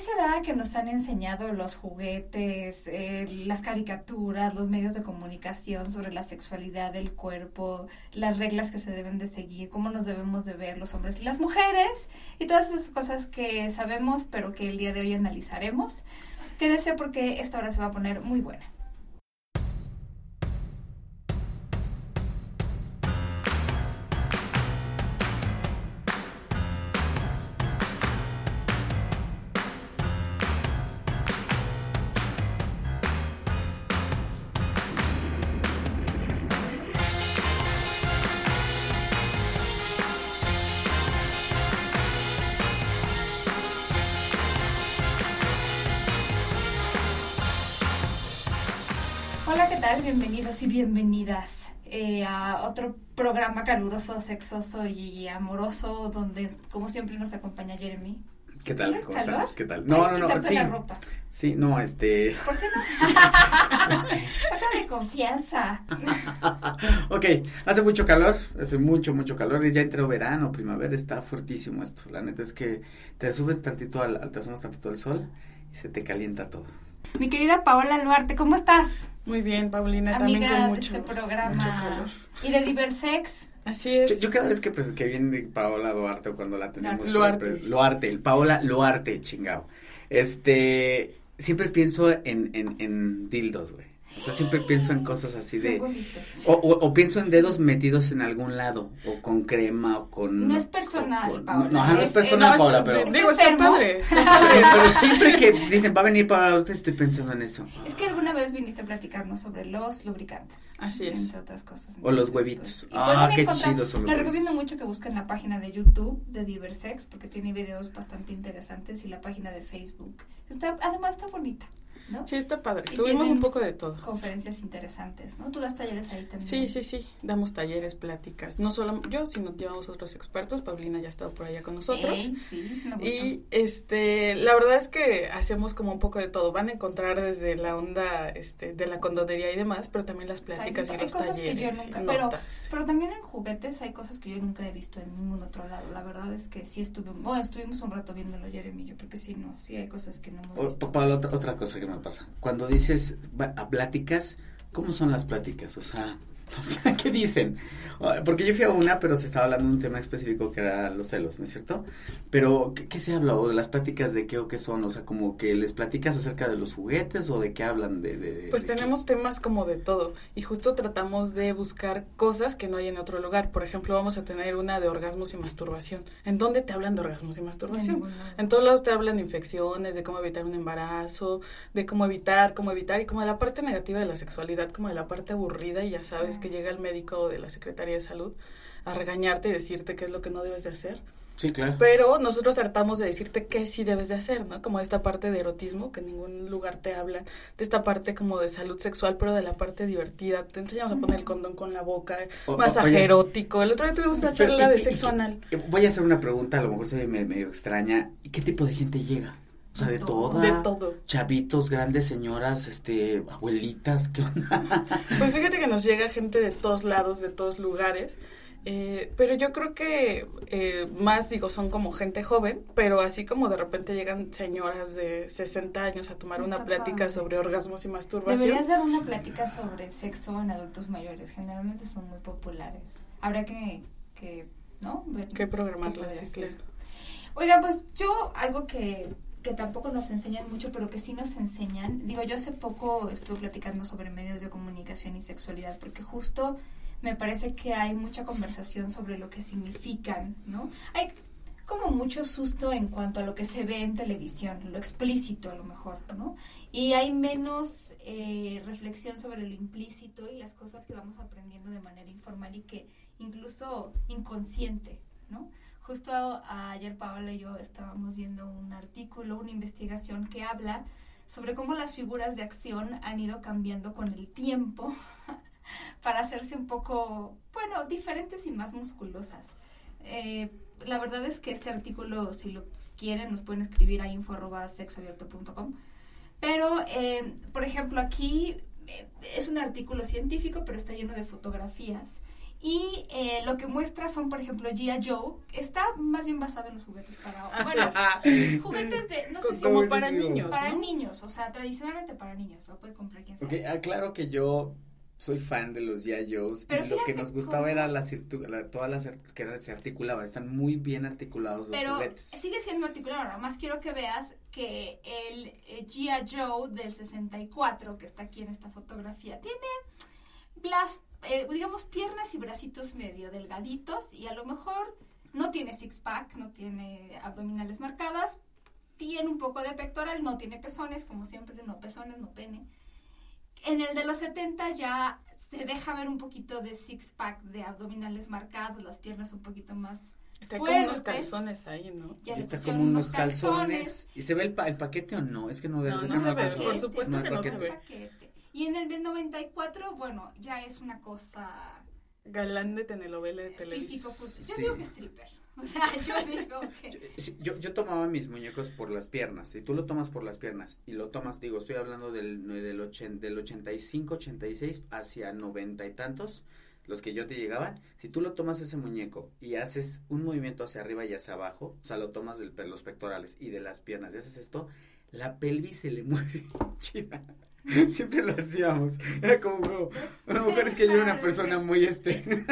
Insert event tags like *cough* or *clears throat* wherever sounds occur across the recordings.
será que nos han enseñado los juguetes, eh, las caricaturas, los medios de comunicación sobre la sexualidad del cuerpo, las reglas que se deben de seguir, cómo nos debemos de ver los hombres y las mujeres y todas esas cosas que sabemos pero que el día de hoy analizaremos? Quédese porque esta hora se va a poner muy buena. Bienvenidos y bienvenidas eh, a otro programa caluroso, sexoso y amoroso, donde como siempre nos acompaña Jeremy. ¿Qué tal? ¿Tienes calor? ¿Qué tal? No, no, no. Sí. La ropa? Sí, no, este. ¿Por qué no? *laughs* Falta de confianza. *laughs* ok, hace mucho calor, hace mucho, mucho calor. Y ya entró verano, primavera, está fuertísimo esto. La neta es que te subes tantito al, te asomas tantito al sol y se te calienta todo. Mi querida Paola Luarte, ¿cómo estás? Muy bien, Paulina, también con mucho, de este programa. Y de Diversex. Así es. Yo, cada vez que, pues, que viene Paola Duarte o cuando la tenemos. Luarte. Luarte, el Paola Luarte, chingado. Este, siempre pienso en, en, en dildos, güey. O sea, siempre pienso en cosas así de... O, o, pienso en dedos metidos en algún lado, o con crema, o con... No es personal, Paula. No, no, es personal, Paula, pero... Digo, está padre. *laughs* pero siempre que dicen, va a venir Paula, estoy pensando en eso. Es que alguna vez viniste a platicarnos sobre los lubricantes. Así es. Entre otras cosas. O los huevitos. Ah, qué chidos son los Les recomiendo mucho que busquen la página de YouTube de Diversex, porque tiene videos bastante interesantes, y la página de Facebook. Está, además está bonita. Sí, está padre. Subimos un poco de todo. Conferencias interesantes, ¿no? Tú das talleres ahí también. Sí, sí, sí. Damos talleres, pláticas. No solo yo, sino llevamos otros expertos. Paulina ya ha estado por allá con nosotros. sí, y este, la verdad es que hacemos como un poco de todo. Van a encontrar desde la onda este, de la condonería y demás, pero también las pláticas y los cosas talleres. Que yo nunca, pero, pero también en juguetes hay cosas que yo nunca he visto en ningún otro lado. La verdad es que sí estuvimos, bueno, estuvimos un rato viéndolo Jeremy y yo, porque sí, no, sí hay cosas que no hemos visto. otra, otra cosa que me pasa. Cuando dice dices a pláticas, ¿cómo son las pláticas? O sea, *laughs* O sea, ¿qué dicen? Porque yo fui a una, pero se estaba hablando de un tema específico que era los celos, ¿no es cierto? Pero, ¿qué, se habla? ¿O de las pláticas de qué o qué son? O sea, como que les platicas acerca de los juguetes o de qué hablan de... de pues tenemos temas como de todo y justo tratamos de buscar cosas que no hay en otro lugar. Por ejemplo, vamos a tener una de orgasmos y masturbación. ¿En dónde te hablan de orgasmos y masturbación? En, todos lados te hablan de infecciones, de cómo evitar un embarazo, de cómo evitar, cómo evitar y como de la parte negativa de la sexualidad, como de la parte aburrida y ya sabes que llega el médico de la Secretaría de Salud a regañarte y decirte qué es lo que no debes de hacer. Sí, claro. Pero nosotros tratamos de decirte qué sí debes de hacer, ¿no? Como esta parte de erotismo, que en ningún lugar te hablan, de esta parte como de salud sexual, pero de la parte divertida. Te enseñamos a poner el condón con la boca, masaje erótico. El otro día tuvimos una charla de sexo anal. Voy a hacer una pregunta, a lo mejor se me medio extraña. ¿Y qué tipo de gente llega? O sea, de, todo. De todo. Chavitos, grandes señoras, este, abuelitas, ¿qué onda? *laughs* Pues fíjate que nos llega gente de todos lados, de todos lugares. Eh, pero yo creo que eh, más, digo, son como gente joven, pero así como de repente llegan señoras de 60 años a tomar una plática sobre orgasmos y masturbación. Deberías dar una plática sobre sexo en adultos mayores, generalmente son muy populares. Habrá que, que ¿no? que programarlas, sí, claro. Oiga, pues yo algo que que tampoco nos enseñan mucho, pero que sí nos enseñan. Digo, yo hace poco estuve platicando sobre medios de comunicación y sexualidad, porque justo me parece que hay mucha conversación sobre lo que significan, ¿no? Hay como mucho susto en cuanto a lo que se ve en televisión, lo explícito a lo mejor, ¿no? Y hay menos eh, reflexión sobre lo implícito y las cosas que vamos aprendiendo de manera informal y que incluso inconsciente, ¿no? Justo ayer Paola y yo estábamos viendo un artículo, una investigación que habla sobre cómo las figuras de acción han ido cambiando con el tiempo *laughs* para hacerse un poco, bueno, diferentes y más musculosas. Eh, la verdad es que este artículo, si lo quieren, nos pueden escribir a info.sexoabierto.com. Pero, eh, por ejemplo, aquí eh, es un artículo científico, pero está lleno de fotografías Y eh, lo que muestra son, por ejemplo, G.I. Joe. Está más bien basado en los juguetes para... Así bueno, es. *laughs* juguetes de... No sé si... como para niños. niños, Para ¿no? niños, o sea, tradicionalmente para niños. Lo puede comprar quien sea. Ok, aclaro que yo soy fan de los G.I. Joes Pero y lo que nos gustaba cómo- era las cirtu- la- todas las que era- se articulaban, están muy bien articulados los Pero juguetes. sigue siendo articulado. Nada más quiero que veas que el eh, G.I. Joe del 64, que está aquí en esta fotografía, tiene las, eh, digamos, piernas y bracitos medio delgaditos y a lo mejor no tiene six-pack, no tiene abdominales marcadas, tiene un poco de pectoral, no tiene pezones, como siempre, no pezones, no pene. En el de los 70 ya se deja ver un poquito de six-pack, de abdominales marcados, las piernas un poquito más Está como unos calzones ahí, ¿no? ya está como unos calzones. ¿Y se ve el, pa- el paquete o no? Es que no, No, de no acá se ve, por supuesto que no se paquete. ve. Y en el del 94, bueno, ya es una cosa Galán de telenovela de físico. televisión. Yo Sí. digo que stripper. *laughs* O sea, yo digo que... Sí, Yo, yo tomaba mis muñecos por las piernas. Si tú lo tomas por las piernas y lo tomas, digo, estoy hablando del, del, ochen- del 85, 86 hacia 90 y tantos, los que yo te llegaban. Si tú lo tomas ese muñeco y haces un movimiento hacia arriba y hacia abajo, o sea, lo tomas de los pectorales y de las piernas y haces esto, la pelvis se le *laughs* mueve chida. *laughs* Siempre lo hacíamos. Era como, una mujer es que yo era una persona muy este. *laughs*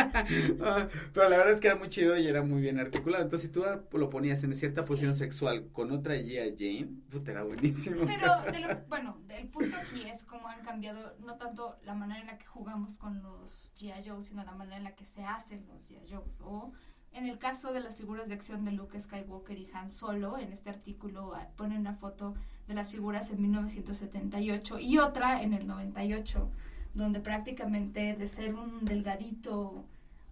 Ah, pero la verdad es que era muy chido y era muy bien articulado. Entonces, si tú lo ponías en cierta Sí. posición sexual con otra G.I. Jane, puta, era buenísimo. Pero, de lo, bueno, el punto aquí es cómo han cambiado no tanto la manera en la que jugamos con los G.I. Joe, sino la manera en la que se hacen los G.I. Joes. O en el caso de las figuras de acción de Luke Skywalker y Han Solo, en este artículo ah, ponen una foto de las figuras en 1978 y otra en el 98, donde prácticamente de ser un delgadito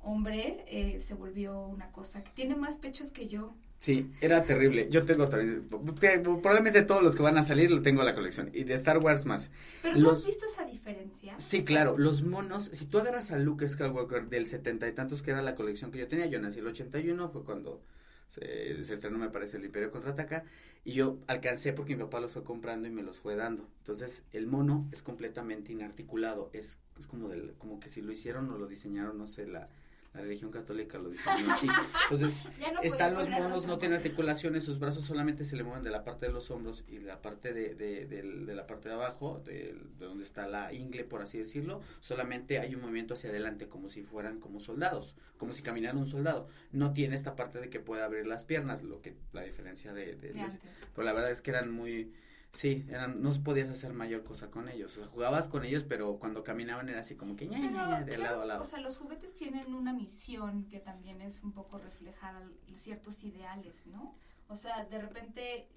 hombre eh, se volvió una cosa que tiene más pechos que yo. Sí, era terrible. Yo tengo también, probablemente todos los que van a salir lo tengo en la colección. Y de Star Wars más. Pero tú Los- has visto esa diferencia. Sí, O sea, claro, los monos, si tú agarras a Luke Skywalker del setenta y tantos, que era la colección que yo tenía, yo nací el 81, fue cuando se, se estrenó, me parece, el Imperio Contraataca, y yo alcancé porque mi papá los fue comprando y me los fue dando. Entonces, el mono es completamente inarticulado, es, es como, del, como que si lo hicieron o lo diseñaron, no sé, la, la religión católica lo diseñó así. Entonces, *laughs* no están los monos, no tienen articulaciones, sus brazos solamente se le mueven de la parte de los hombros y de la parte de, de, del- de la parte de abajo, de, de donde está la ingle, por así decirlo, solamente hay un movimiento hacia adelante como si fueran como soldados, como si caminara un soldado. No tiene esta parte de que pueda abrir las piernas, lo que la diferencia de, de- De de- pero la verdad es que eran muy Sí, eran, no podías hacer mayor cosa con ellos. O sea, jugabas con ellos, pero cuando caminaban era así como que ña, ña, Pero, ña, de claro, lado a lado. o sea, los juguetes tienen una misión que también es un poco reflejar ciertos ideales, ¿no? O sea, de repente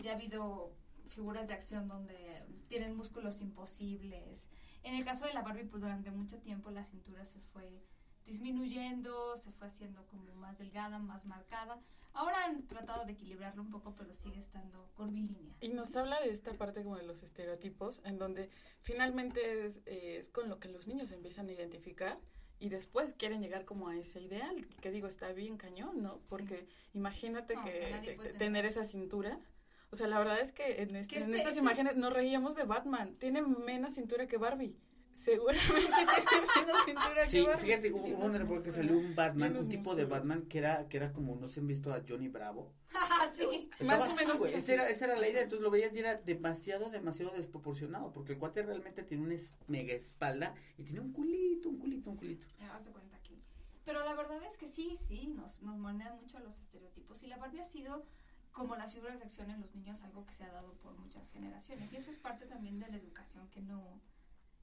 ya ha habido figuras de acción donde tienen músculos imposibles. En el caso de la Barbie, pues durante mucho tiempo la cintura se fue disminuyendo, se fue haciendo como más delgada, más marcada. Ahora han tratado de equilibrarlo un poco, pero sigue estando curvilínea. Y nos habla de esta parte como de los estereotipos, en donde finalmente es, eh, es con lo que los niños empiezan a identificar y después quieren llegar como a ese ideal, que digo, está bien cañón, ¿no? Porque imagínate No, o que, sea, tener- tener esa cintura. O sea, la verdad es que en, este- Que en este- estas este- imágenes nos reíamos de Batman. Tiene menos cintura que Barbie. Seguramente *laughs* tiene menos cintura Sí, que fíjate, hubo Sí, una unos época que músculos. salió un Batman, un tipo de. Batman que era, que era como, no sé, han visto a Johnny Bravo. *laughs* sí. Más o así, menos güey, es esa así. era, esa era la idea, entonces lo veías y era demasiado, demasiado desproporcionado, porque el cuate realmente tiene una es- mega espalda y tiene un culito, un culito, un culito. Cuenta aquí. Pero la verdad es que sí, sí, nos, nos moldean mucho los estereotipos. Y la Barbie ha sido, como las figuras de acción en los niños, algo que se ha dado por muchas generaciones. Y eso es parte también de la educación que no,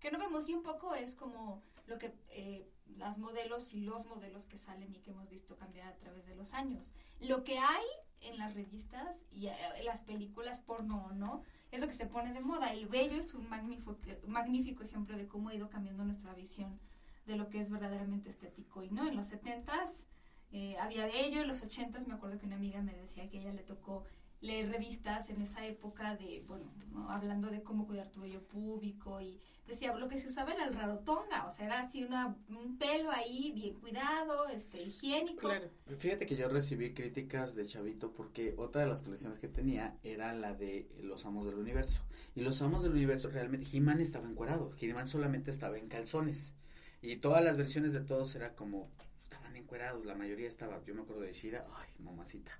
que no vemos. Y un poco es como lo que eh, las modelos y los modelos que salen y que hemos visto cambiar a través de los años. Lo que hay en las revistas y eh, las películas porno, ¿no? Es lo que se pone de moda. El bello es un magnífico, magnífico ejemplo de cómo ha ido cambiando nuestra visión de lo que es verdaderamente estético. Y no, en los 70s eh, había bello, en los 80s me acuerdo que una amiga me decía que a ella le tocó leer revistas en esa época de, bueno, ¿no? hablando de cómo cuidar tu vello púbico y decía, lo que se usaba era el rarotonga, o sea, era así una, un pelo ahí bien cuidado, este, higiénico. Claro. Fíjate que yo recibí críticas de Chavito porque otra de las colecciones que tenía era la de Los Amos del Universo. Y Los Amos del Universo realmente, He-Man estaba encuerado, He-Man solamente estaba en calzones. Y todas las versiones de todos era como, estaban encuerados, la mayoría estaba, yo me acuerdo de Shira, ay, mamacita.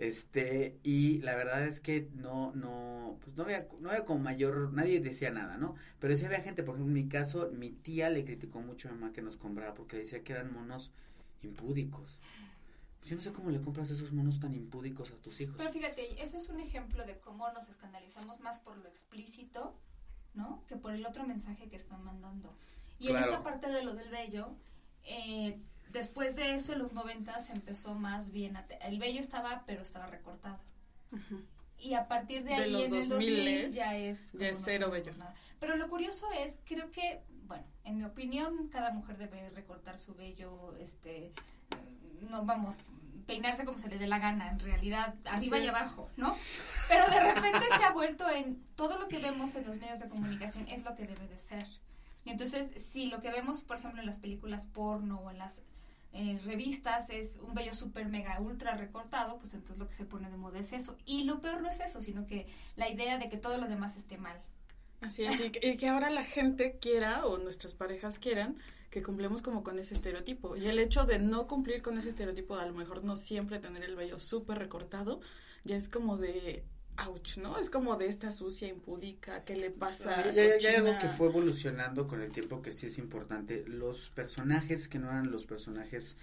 Este, y la verdad es que no, no, pues no había, no había como mayor, nadie decía nada, ¿no? Pero sí había gente, por ejemplo, en mi caso, mi tía le criticó mucho a mi mamá que nos comprara porque decía que eran monos impúdicos. Pues yo no sé cómo le compras esos monos tan impúdicos a tus hijos. Pero fíjate, ese es un ejemplo de cómo nos escandalizamos más por lo explícito, ¿no? Que por el otro mensaje que están mandando. Y en esta parte de lo del bello, eh, después de eso, en los 90 se empezó más bien a El bello estaba, pero estaba recortado. Y a partir de, ahí, en el 2000 ya es... Ya es cero bello. Pero lo curioso es, creo que, bueno, en mi opinión, cada mujer debe recortar su vello, este no vamos, peinarse como se le dé la gana, en realidad, arriba y abajo, ¿no? Pero de repente se ha vuelto en todo lo que vemos en los medios de comunicación es lo que debe de ser. Y entonces, si lo que vemos, por ejemplo, en las películas porno o en las eh, revistas es un vello súper mega ultra recortado, pues entonces lo que se pone de moda es eso. Y lo peor no es eso, sino que la idea de que todo lo demás esté mal. Así es, y que, ahora la gente quiera o nuestras parejas quieran que cumplemos como con ese estereotipo. Y el hecho de no cumplir con ese estereotipo, a lo mejor no siempre tener el vello súper recortado, ya es como de ouch, ¿no? Es como de esta sucia impúdica, ¿qué le pasa? Ya, hay algo que fue evolucionando con el tiempo que sí es importante. Los personajes que no eran los personajes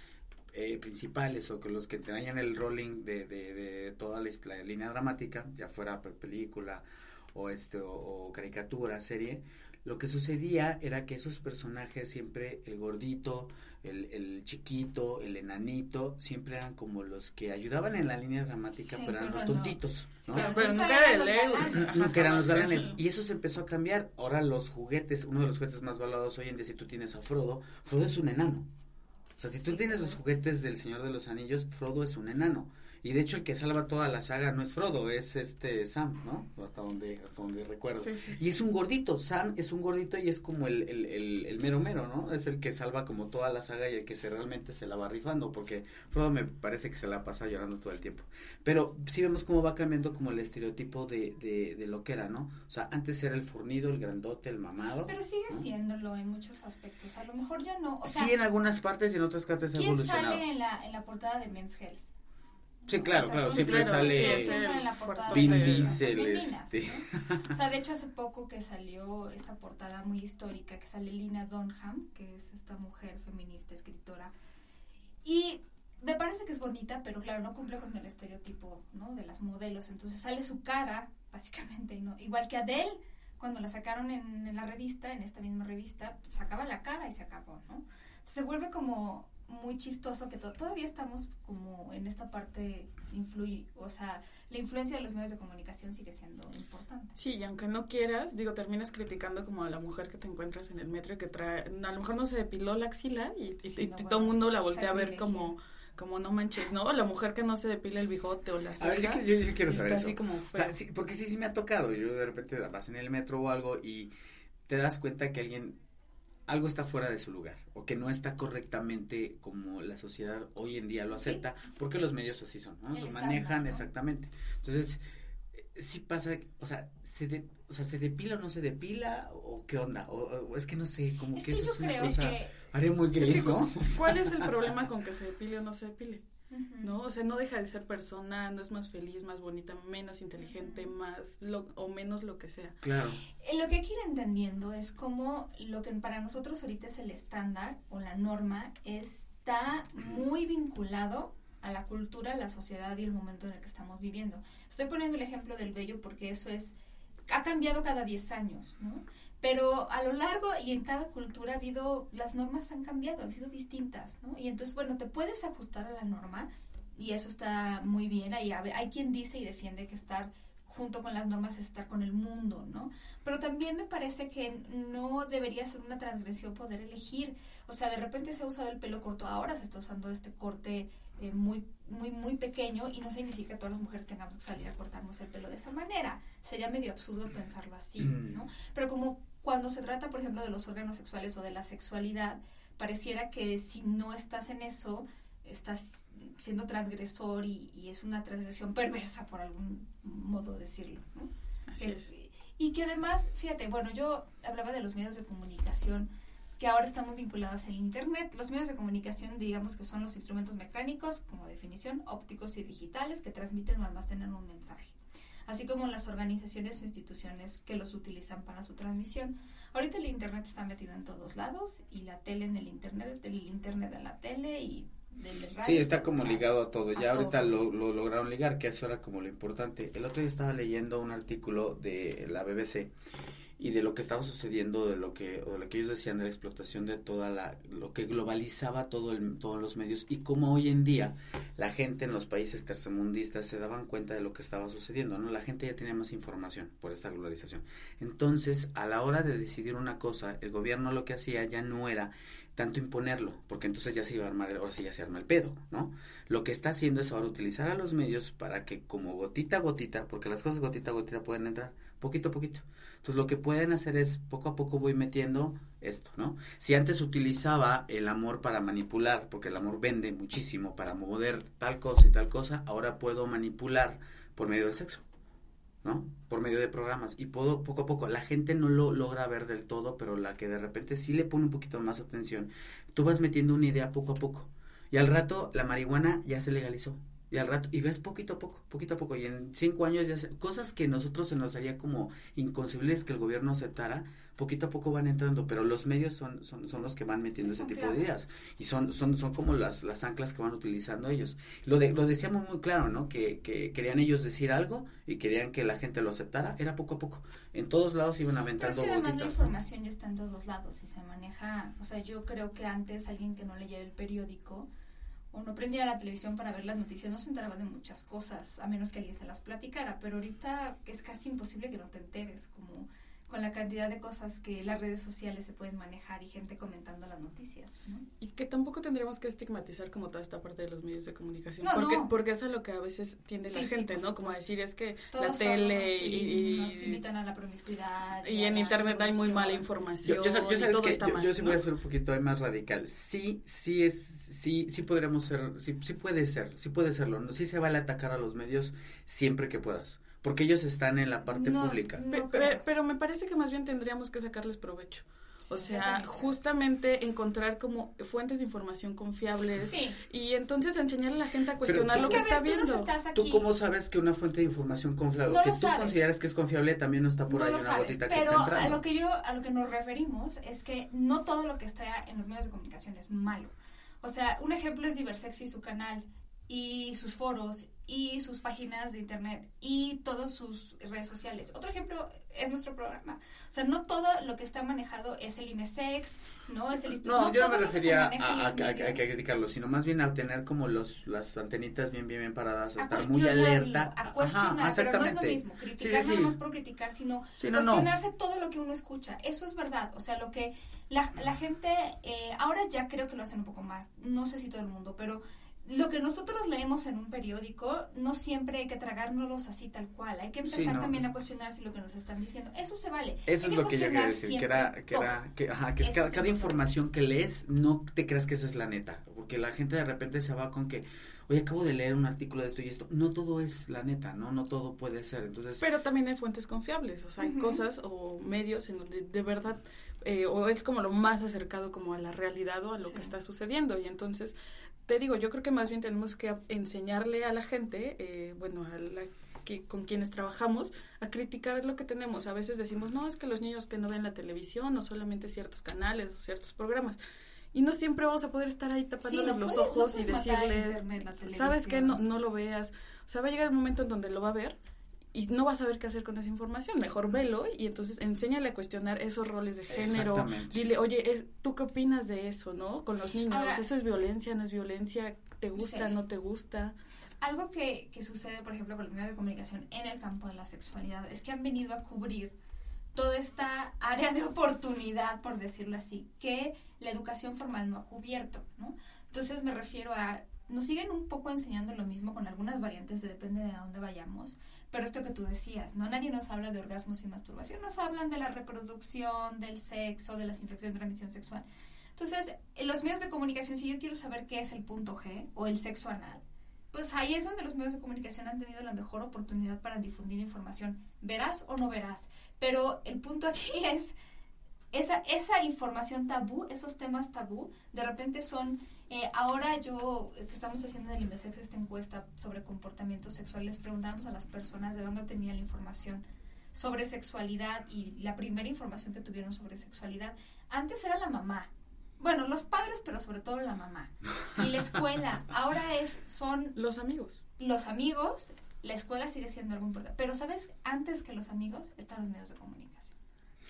eh, principales o que los que tenían el rolling de, de, de toda la, la, línea dramática, ya fuera película o este o, caricatura, serie, lo que sucedía era que esos personajes siempre, el gordito, el, el chiquito, el enanito, siempre eran como los que ayudaban en la línea dramática, pero eran los tontitos, ¿no? pero, nunca era el Nunca eran los galanes. Y eso se empezó a cambiar. Ahora los juguetes, uno de los juguetes más valorados hoy en día, si tú tienes a Frodo, Frodo es un enano. O sea, si tú tienes los juguetes del Señor de los Anillos, Frodo es un enano. Y de hecho el que salva toda la saga no es Frodo, es este Sam, ¿no? Hasta donde, hasta donde recuerdo. Y es un gordito, Sam es un gordito y es como el, el, el, mero mero, ¿no? Es el que salva como toda la saga y el que se realmente se la va rifando, porque Frodo me parece que se la pasa llorando todo el tiempo. Pero sí vemos cómo va cambiando como el estereotipo de, de, de lo que era, ¿no? O sea, antes era el fornido, el grandote, el mamado. Pero sigue siéndolo en muchos aspectos. A lo mejor ya no. sí, en algunas partes y en otras partes ¿Quién sale en la, en la portada de Men's Health? Sí, claro, claro, siempre sale sí, en la portada Vin Diesel. Este. O sea, de hecho hace poco que salió esta portada muy histórica que sale Lina Dunham, que es esta mujer feminista, escritora. Y me parece que es bonita, pero claro, no cumple con el estereotipo, ¿no? De las modelos. Entonces sale su cara, básicamente, ¿no? Igual que Adele, cuando la sacaron en, en la revista, en esta misma revista, sacaba la cara y se acabó, ¿no? Se vuelve como muy chistoso que todavía estamos como en esta parte influir, o sea, la influencia de los medios de comunicación sigue siendo importante. Sí, y aunque no quieras, digo, terminas criticando como a la mujer que te encuentras en el metro y que trae, a lo mejor no se depiló la axila y, todo el mundo la voltea a ver como como no manches, ¿no? La mujer que no se depila el bigote o la ceja. A ver, yo, quiero saber eso. Así como o sea, sí, porque sí, sí me ha tocado. Yo de repente vas en el metro o algo y te das cuenta que alguien algo está fuera de su lugar o que no está correctamente como la sociedad hoy en día lo acepta, porque los medios así son, ¿no? Lo manejan exactamente. Entonces, eh, sí pasa, o sea, se o sea, se depila o no se depila o qué onda, o, es que no sé, como que, eso es una cosa que, muy gris, ¿no? *laughs* ¿Cuál es el problema con que se depile o no se depile? ¿No? O sea, no deja de ser persona, no es más feliz, más bonita, menos inteligente, más lo, o menos lo que sea. Claro. Eh, lo que hay que ir entendiendo es cómo lo que para nosotros ahorita es el estándar o la norma está muy vinculado a la cultura, a la sociedad y el momento en el que estamos viviendo. Estoy poniendo el ejemplo del bello porque eso es ha cambiado cada 10 años, ¿no? Pero a lo largo y en cada cultura ha habido, las normas han cambiado, han sido distintas, ¿no? Y entonces, bueno, te puedes ajustar a la norma y eso está muy bien. Hay, hay quien dice y defiende que estar junto con las normas es estar con el mundo, ¿no? Pero también me parece que no debería ser una transgresión poder elegir. O sea, de repente se ha usado el pelo corto, ahora se está usando este corte eh, muy, muy, muy pequeño y no significa que todas las mujeres tengamos que salir a cortarnos el pelo de esa manera. Sería medio absurdo pensarlo así, mm. ¿no? Pero como cuando se trata, por ejemplo, de los órganos sexuales o de la sexualidad, pareciera que si no estás en eso, estás siendo transgresor y, es una transgresión perversa, por algún modo decirlo. ¿no? Así es. Y que además, fíjate, bueno, yo hablaba de los medios de comunicación que ahora están muy vinculados al Internet. Los medios de comunicación, digamos que son los instrumentos mecánicos, como definición, ópticos y digitales, que transmiten o almacenan un mensaje así como las organizaciones o instituciones que los utilizan para su transmisión. Ahorita el Internet está metido en todos lados y la tele en el Internet, el Internet en la tele y. Sí, está como ligado a todo. Ya ahorita Lo, lo, lograron ligar, que eso era como lo importante. El otro día estaba leyendo un artículo de la BBC y de lo que estaba sucediendo, de lo que, o de lo que ellos decían de la explotación de toda la, lo que globalizaba todo el, todos los medios y cómo hoy en día la gente en los países tercermundistas se daban cuenta de lo que estaba sucediendo, ¿no? La gente ya tenía más información por esta globalización. Entonces, a la hora de decidir una cosa, el gobierno lo que hacía ya no era tanto imponerlo, porque entonces ya se iba a armar, ahora sí ya se arma el pedo, ¿no? Lo que está haciendo es ahora utilizar a los medios para que como gotita a gotita, porque las cosas gotita a gotita pueden entrar poquito a poquito. Entonces lo que pueden hacer es poco a poco voy metiendo esto, ¿no? Si antes utilizaba el amor para manipular, porque el amor vende muchísimo para mover tal cosa y tal cosa, ahora puedo manipular por medio del sexo. ¿No? Por medio de programas. Y puedo, poco a poco, la gente no lo logra ver del todo, pero la que de repente sí le pone un poquito más atención, tú vas metiendo una idea poco a poco. Y al rato la marihuana ya se legalizó. Y al rato, y ves poquito a poco, poquito a poco, y en cinco años ya se, cosas que nosotros se nos haría como inconcebibles que el gobierno aceptara, poquito a poco van entrando, pero los medios son, son, son los que van metiendo ese tipo de ideas, y son, son, son como las, las anclas que van utilizando ellos. Lo, de, lo decíamos muy claro, ¿no? Que, que querían ellos decir algo y querían que la gente lo aceptara, era poco a poco. En todos lados iban aventando pero es que además la información ya está en todos lados y se maneja, o sea, yo creo que antes alguien que no leyera el periódico, o no prendía la televisión para ver las noticias, no se enteraba de muchas cosas, a menos que alguien se las platicara, pero ahorita es casi imposible que no te enteres, como con la cantidad de cosas que las redes sociales se pueden manejar y gente comentando las noticias. Y que tampoco tendríamos que estigmatizar como toda esta parte de los medios de comunicación, porque, porque es a lo que a veces tiende la gente, ¿no? Como decir, es que la tele y, Nos invitan a la promiscuidad. Y, en internet hay muy mala información. Yo, yo, yo, que yo, sí voy a ser un poquito más radical. Sí, sí es, sí, sí podríamos ser, sí, sí puede ser, sí puede serlo. Sí se vale atacar a los medios siempre que puedas porque ellos están en la parte pública. pero, me parece que más bien tendríamos que sacarles provecho. o sea, justamente encontrar como fuentes de información confiables y entonces enseñarle a la gente a cuestionar lo que, está viendo. Tú, cómo sabes que una fuente de información confiable, que tú consideras que es confiable, también no está por ahí una gotita que está entrando? a lo que yo a lo que nos referimos es que no todo lo que está en los medios de comunicación es malo. O sea, un ejemplo es Diversex y su canal y sus foros y sus páginas de internet y todas sus redes sociales. Otro ejemplo es nuestro programa. O sea, no todo lo que está manejado es el IMESEX, no es el instituto. No, yo no me refería a, a, criticarlo, sino más bien a tener como los las antenitas bien bien bien paradas, a, estar muy alerta, a cuestionar, pero no es lo mismo criticar no más por criticar, sino cuestionarse todo lo que uno escucha. Eso es verdad, o sea, lo que la, la gente eh, ahora ya creo que lo hacen un poco más, no sé si todo el mundo, pero lo que nosotros leemos en un periódico no siempre hay que tragárnoslos así tal cual. Hay que empezar también a cuestionar si lo que nos están diciendo. Eso se vale. Eso es lo que yo quería decir, que era, que, era, que, ajá, que es cada, cada información que lees, no te creas que esa es la neta. Porque la gente de repente se va con que, oye, acabo de leer un artículo de esto y esto. No todo es la neta, ¿no? No todo puede ser. Entonces. Pero también hay fuentes confiables. O sea, hay cosas o medios en donde de verdad eh, o es como lo más acercado como a la realidad o a lo que está sucediendo. Y entonces, te digo, yo creo que más bien tenemos que enseñarle a la gente, eh, bueno, a la que, con quienes trabajamos, a criticar lo que tenemos. A veces decimos, no, es que los niños que no ven la televisión o solamente ciertos canales o ciertos programas. Y no siempre vamos a poder estar ahí tapándoles los ojos y decirles, ¿sabes qué? No, no lo veas. O sea, va a llegar el momento en donde lo va a ver y no vas a saber qué hacer con esa información. Mejor velo y entonces enséñale a cuestionar esos roles de género. Dile, oye, es, ¿tú qué opinas de eso, no? Con los niños. ¿Eso es violencia, no es violencia? ¿Te gusta, no te gusta? Algo que, que sucede, por ejemplo, con los medios de comunicación en el campo de la sexualidad es que han venido a cubrir toda esta área de oportunidad, por decirlo así, que la educación formal no ha cubierto, ¿no? Entonces me refiero a nos siguen un poco enseñando lo mismo con algunas variantes, depende de a dónde vayamos, pero esto que tú decías, ¿no? Nadie nos habla de orgasmos y masturbación, nos hablan de la reproducción, del sexo, de las infecciones de transmisión sexual. Entonces, en los medios de comunicación, si yo quiero saber qué es el punto G o el sexo anal, pues ahí es donde los medios de comunicación han tenido la mejor oportunidad para difundir información. Verás o no verás. Pero el punto aquí *laughs* es esa, esa información tabú, esos temas tabú, de repente son, eh, ahora yo, que estamos haciendo en el IMESEX esta encuesta sobre comportamiento sexual, les preguntamos a las personas de dónde tenían la información sobre sexualidad y la primera información que tuvieron sobre sexualidad. Antes era la mamá. Bueno, los padres, pero sobre todo la mamá. Y la escuela. Ahora es, son... Los amigos. Los amigos. La escuela sigue siendo algo importante. Pero, ¿sabes? Antes que los amigos están los medios de comunicación.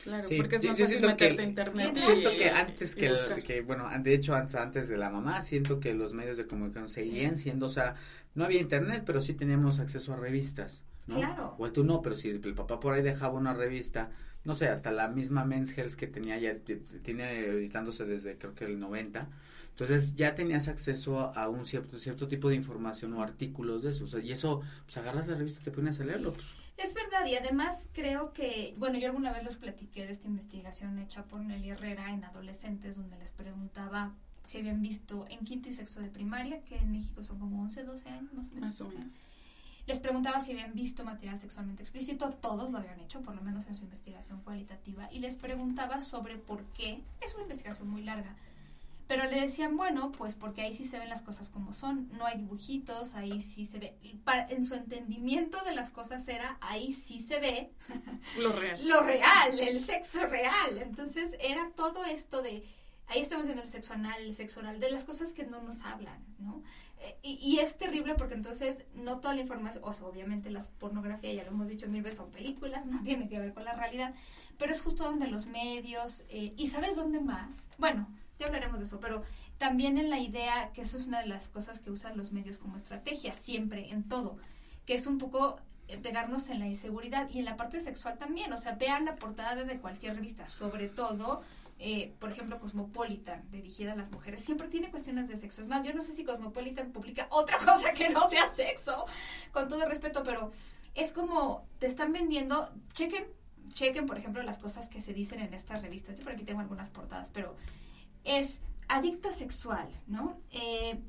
Claro, porque es más fácil meterte a internet. Siento que antes que, que, bueno, de hecho antes, antes de la mamá, siento que los medios de comunicación seguían siendo, o sea, no había internet, pero sí teníamos acceso a revistas. ¿no? Claro. O tú no, pero si el papá por ahí dejaba una revista, no sé, hasta la misma Men's Health que tenía ya, tiene editándose desde creo que el 90, entonces ya tenías acceso a un cierto, cierto tipo de información o artículos de eso. O sea, y eso, pues agarras la revista y te pones a leerlo. Pues. Es verdad, y además creo que, bueno, yo alguna vez les platiqué de esta investigación hecha por Nelly Herrera en adolescentes, donde les preguntaba si habían visto en quinto y sexto de primaria, que en México son como 11, 12 años más o menos. Más o menos. Les preguntaba si habían visto material sexualmente explícito, todos lo habían hecho, por lo menos en su investigación cualitativa, y les preguntaba sobre por qué, es una investigación muy larga, pero le decían, bueno, pues porque ahí sí se ven las cosas como son, no hay dibujitos, ahí sí se ve. en su entendimiento de las cosas era, ahí sí se ve. *laughs* Lo real. lo real, el sexo real. Entonces era todo esto de, ahí estamos viendo el sexo anal, el sexo oral, de las cosas que no nos hablan, ¿no? Eh, y, y, es terrible porque entonces no toda la información, o sea, obviamente las pornografía, ya lo hemos dicho mil veces, son películas, no *laughs* tiene que ver con la realidad, pero es justo donde los medios, eh, y ¿sabes dónde más? Bueno, ya hablaremos de eso, pero también en la idea que eso es una de las cosas que usan los medios como estrategia, siempre, en todo, que es un poco eh, pegarnos en la inseguridad y en la parte sexual también, o sea, vean la portada de cualquier revista, sobre todo, eh, por ejemplo, Cosmopolitan, dirigida a las mujeres, siempre tiene cuestiones de sexo. Es más, yo no sé si Cosmopolitan publica otra *laughs* cosa que no sea sexo, con todo respeto, pero es como te están vendiendo, chequen, chequen, por ejemplo, las cosas que se dicen en estas revistas. Yo por aquí tengo algunas portadas, pero es adicta sexual, ¿no? Eh,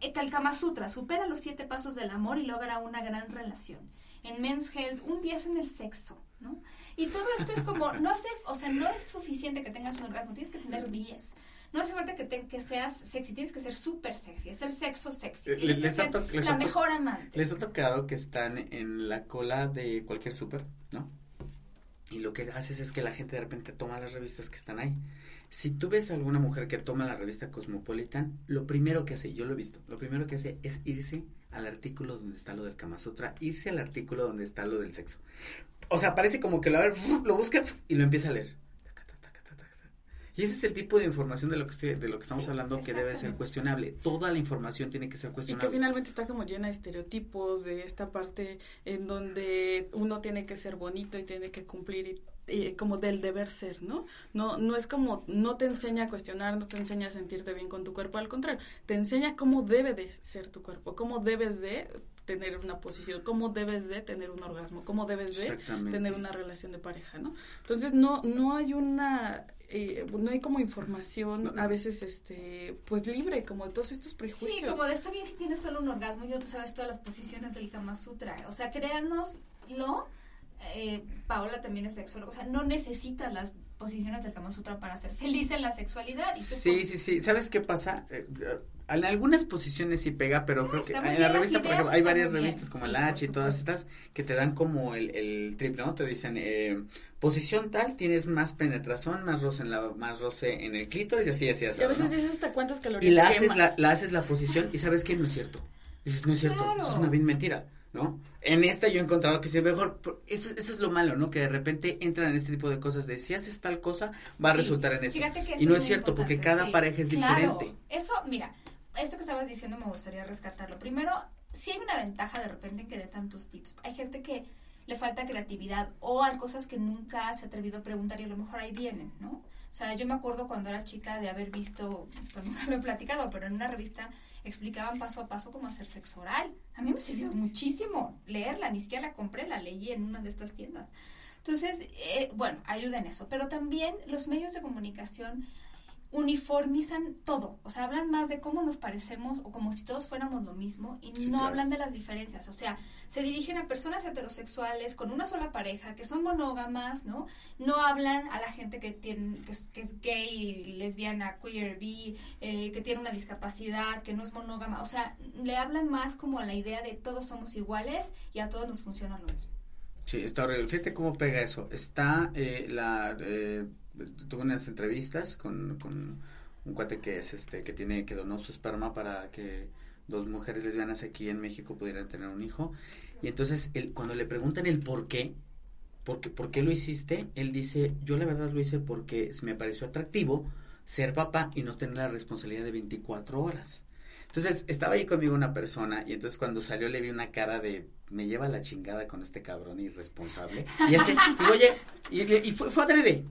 el Kama Sutra supera los siete pasos del amor y logra una gran relación. En Men's Health, un día es en el sexo, ¿no? Y todo esto es como, no sé, o sea, no es suficiente que tengas un orgasmo, tienes que tener diez. No hace falta que, que seas sexy, tienes que ser súper sexy, es el sexo sexy. Tienes les, que ser la mejor amante. Les ha tocado que están en la cola de cualquier súper, ¿no? Y lo que haces es que la gente de repente toma las revistas que están ahí. Si tú ves a alguna mujer que toma la revista Cosmopolitan, lo primero que hace, yo lo he visto, lo primero que hace es irse al artículo donde está lo del Kama Sutra, irse al artículo donde está lo del sexo. O sea, parece como que lo, lo busca y lo empieza a leer. Y ese es el tipo de información de lo que estoy, de lo que estamos hablando que debe ser cuestionable. Toda la información tiene que ser cuestionable. Y que finalmente está como llena de estereotipos, de esta parte en donde uno tiene que ser bonito y tiene que cumplir y, como del deber ser, ¿no? No no es como no te enseña a cuestionar, no te enseña a sentirte bien con tu cuerpo, al contrario, te enseña cómo debe de ser tu cuerpo, cómo debes de tener una posición, cómo debes de tener un orgasmo, cómo debes de tener una relación de pareja, ¿no? Entonces no no hay una eh, no hay como información a veces este pues libre como de todos estos prejuicios. Sí, como de está bien si tienes solo un orgasmo y no te sabes todas las posiciones del Kama Sutra, o sea, créanoslo eh, Paola también es sexóloga, o sea, no necesita las posiciones del Kama Sutra para ser feliz en la sexualidad. sí, sí, sí. ¿Sabes qué pasa? Eh, en algunas posiciones sí pega, pero creo que en la revista, por ejemplo, hay varias revistas como la H y todas estas que te dan como el, el trip, ¿no? Te dicen, eh, posición tal, tienes más penetración, más roce en la, más roce en el clítoris y así, así, así. Y a veces dices hasta cuántas calorías Y la haces la, la, haces la posición y sabes que no es cierto. Dices, no es cierto, es una bien mentira. ¿No? En esta yo he encontrado que si mejor, eso, eso es lo malo, ¿no? Que de repente entran en este tipo de cosas de si haces tal cosa, va a resultar en eso. y no es, cierto, porque cada pareja es diferente. Eso, mira, esto que estabas diciendo me gustaría rescatarlo. Primero, si hay una ventaja de repente que de tantos tips. Hay gente que le falta creatividad o hay cosas que nunca se ha atrevido a preguntar y a lo mejor ahí vienen, ¿no? O sea, yo me acuerdo cuando era chica de haber visto, esto nunca lo he platicado, pero en una revista explicaban paso a paso cómo hacer sexo oral. A mí me sirvió muchísimo leerla, ni siquiera la compré, la leí en una de estas tiendas. Entonces, eh, bueno, ayuda en eso, pero también los medios de comunicación uniformizan todo, o sea, hablan más de cómo nos parecemos o como si todos fuéramos lo mismo y Sí, no claro. hablan de las diferencias, o sea, se dirigen a personas heterosexuales con una sola pareja, que son monógamas, ¿no? No hablan a la gente que tiene que es, que es gay, lesbiana, queer, bi, eh, que tiene una discapacidad, que no es monógama, o sea, le hablan más como a la idea de todos somos iguales y a todos nos funciona lo mismo. Sí, está horrible. Fíjate cómo pega eso. Está eh, la eh, tuve unas entrevistas con, con un cuate que es este que tiene que donó su esperma para que dos mujeres lesbianas aquí en México pudieran tener un hijo. Y entonces él, cuando le preguntan el por qué porque por qué lo hiciste él dice yo la verdad lo hice porque me pareció atractivo ser papá y no tener la responsabilidad de 24 horas entonces estaba ahí conmigo una persona y entonces cuando salió le vi una cara de me lleva la chingada con este cabrón irresponsable y así digo oye y, y fue, fue adrede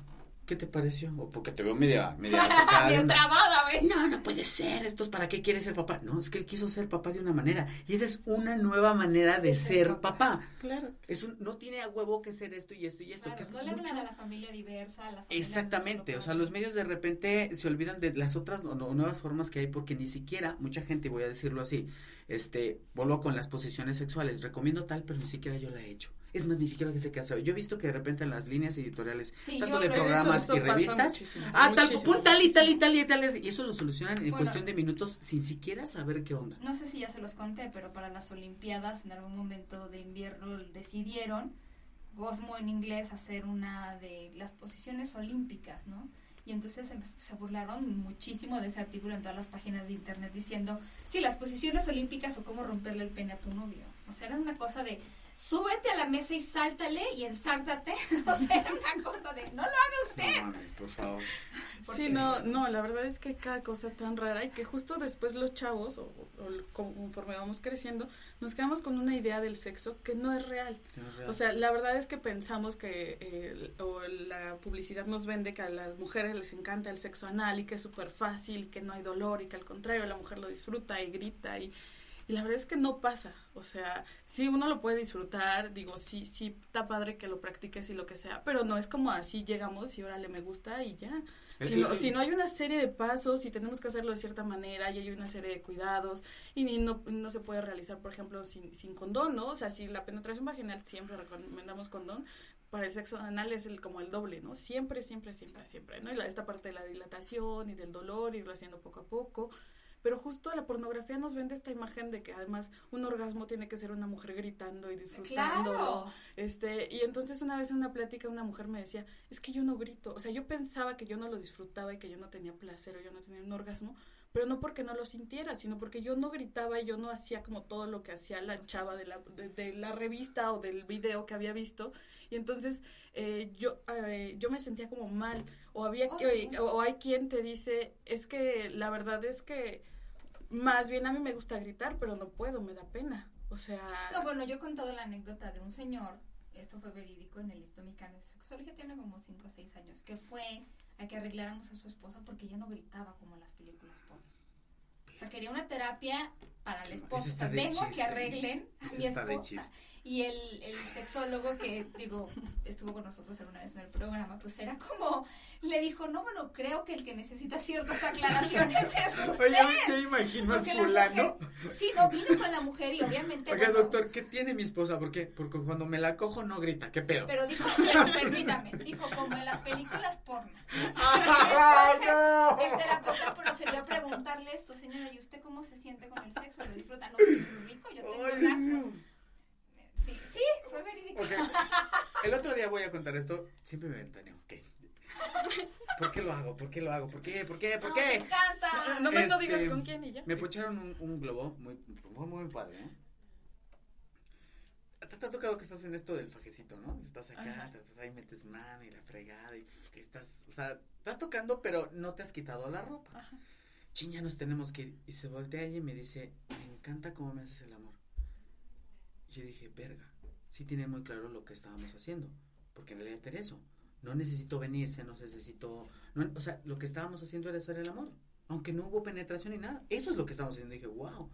¿qué te pareció? o porque te veo media media *laughs* de Bien trabada, güey. No, no puede ser. Esto es para qué quiere ser papá. No, es que él quiso ser papá de una manera. Y esa es una nueva manera de De ser ser papá. papá. Claro. Es un, no tiene a huevo que ser esto y esto y esto. Claro, que es no le hablan mucho- a la familia diversa, a la familia Exactamente, o sea, los medios de repente se olvidan de las otras no- nuevas formas que hay porque ni siquiera mucha gente, voy a decirlo así, este, vuelvo con las posiciones sexuales, recomiendo tal, pero ni siquiera yo la he hecho. Es más, ni siquiera que sé qué hacer. Yo he visto que de repente en las líneas editoriales, Sí, tanto de programas eso y revistas, ah, tal, pon tal y tal y tal y tal, y eso lo solucionan en Bueno. cuestión de minutos sin siquiera saber qué onda. No sé si ya se los conté, pero para las Olimpiadas en algún momento de invierno decidieron, Gosmo en inglés, hacer una de las posiciones olímpicas, ¿no? Y entonces se burlaron muchísimo de ese artículo en todas las páginas de internet diciendo, sí, las posiciones olímpicas o cómo romperle el pene a tu novio. O sea, era una cosa de, súbete a la mesa y sáltale y ensártate. *laughs* o sea, era una cosa de, no lo haga usted. No mames, por favor. Sí, no, no, la verdad es que cada cosa tan rara y que justo después los chavos, o, o conforme vamos creciendo, nos quedamos con una idea del sexo que no es real. Que no es real. O sea, la verdad es que pensamos que eh, o la publicidad nos vende que a las mujeres les encanta el sexo anal y que es súper fácil que no hay dolor y que al contrario la mujer lo disfruta y grita y, y la verdad es que no pasa. O sea, sí uno lo puede disfrutar, digo, sí, sí está padre que lo practiques y lo que sea, pero no es como así llegamos y órale me gusta y ya. Si no, si no hay una serie de pasos y tenemos que hacerlo de cierta manera y hay una serie de cuidados y ni- no, no se puede realizar, por ejemplo, sin, sin condón, ¿no? O sea, si la penetración vaginal siempre recomendamos condón, para el sexo anal es el, como el doble, ¿no? Siempre, siempre, siempre, siempre, ¿no? Y la, esta parte de la dilatación y del dolor, irlo haciendo poco a poco. Pero justo la pornografía nos vende esta imagen de que además un orgasmo tiene que ser una mujer gritando y disfrutándolo. Claro. Este, y entonces una vez en una plática una mujer me decía, es que yo no grito, o sea, yo pensaba que yo no lo disfrutaba y que yo no tenía placer o yo no tenía un orgasmo, pero no porque no lo sintiera, sino porque yo no gritaba y yo no hacía como todo lo que hacía la chava de la, de, de la revista o del video que había visto, y entonces eh, yo, eh, yo me sentía como mal, o había, Oh, que- sí. o, o hay quien te dice, es que la verdad es que más bien a mí me gusta gritar, pero no puedo, me da pena, o sea... No, bueno, yo he contado la anécdota de un señor, esto fue verídico en el Listo Mexicano de Sexología, tiene como 5 o 6 años, que fue a que arregláramos a su esposa porque ella no gritaba como en las películas porno. O sea, quería una terapia para la esposa. O sea, vengo que chiste. arreglen a mi esposa. Y el, el sexólogo que, digo, estuvo con nosotros alguna vez en el programa, pues era como, le dijo, no, bueno, creo que el que necesita ciertas aclaraciones es *laughs* usted. Oye, yo imagino al fulano. mujer- sí, no, vine con la mujer y obviamente... Oiga, bueno, doctor, ¿qué tiene mi esposa? ¿Por qué? Porque cuando me la cojo no grita. ¿Qué pedo? Pero dijo, *laughs* pero permítame, dijo como en las películas porno. ¡Ay, *laughs* Entonces, no! El terapeuta procedió a preguntarle esto, señora, ¿y usted cómo se siente con el sexo? ¿Lo disfruta? No, soy muy rico, yo tengo orgasmos. Sí, sí, fue verídico. Ok. El otro día voy a contar esto. Siempre me ventaneo. Ok. ¿Por qué lo hago? ¿Por qué lo hago? ¿Por qué? ¿Por qué? ¿Por No, me qué? encanta. No me lo Este, digas con quién y ya. Me pucharon un, un globo muy, muy, muy padre, ¿eh? Te, te ha tocado que estás en esto del fajecito, ¿no? Estás acá, te, te- ahí metes mano y la fregada y estás, o sea, estás tocando pero no te has quitado la ropa. Ajá. Chin, ya nos tenemos que ir. Y se voltea ella y me dice, me encanta cómo me haces el amor. Y yo dije, verga, sí tiene muy claro lo que estábamos haciendo. Porque en realidad era eso. No necesito venirse, no necesito... no- o sea, lo que estábamos haciendo era hacer el amor. Aunque no hubo penetración ni nada. Eso es lo que estábamos haciendo. dije, wow.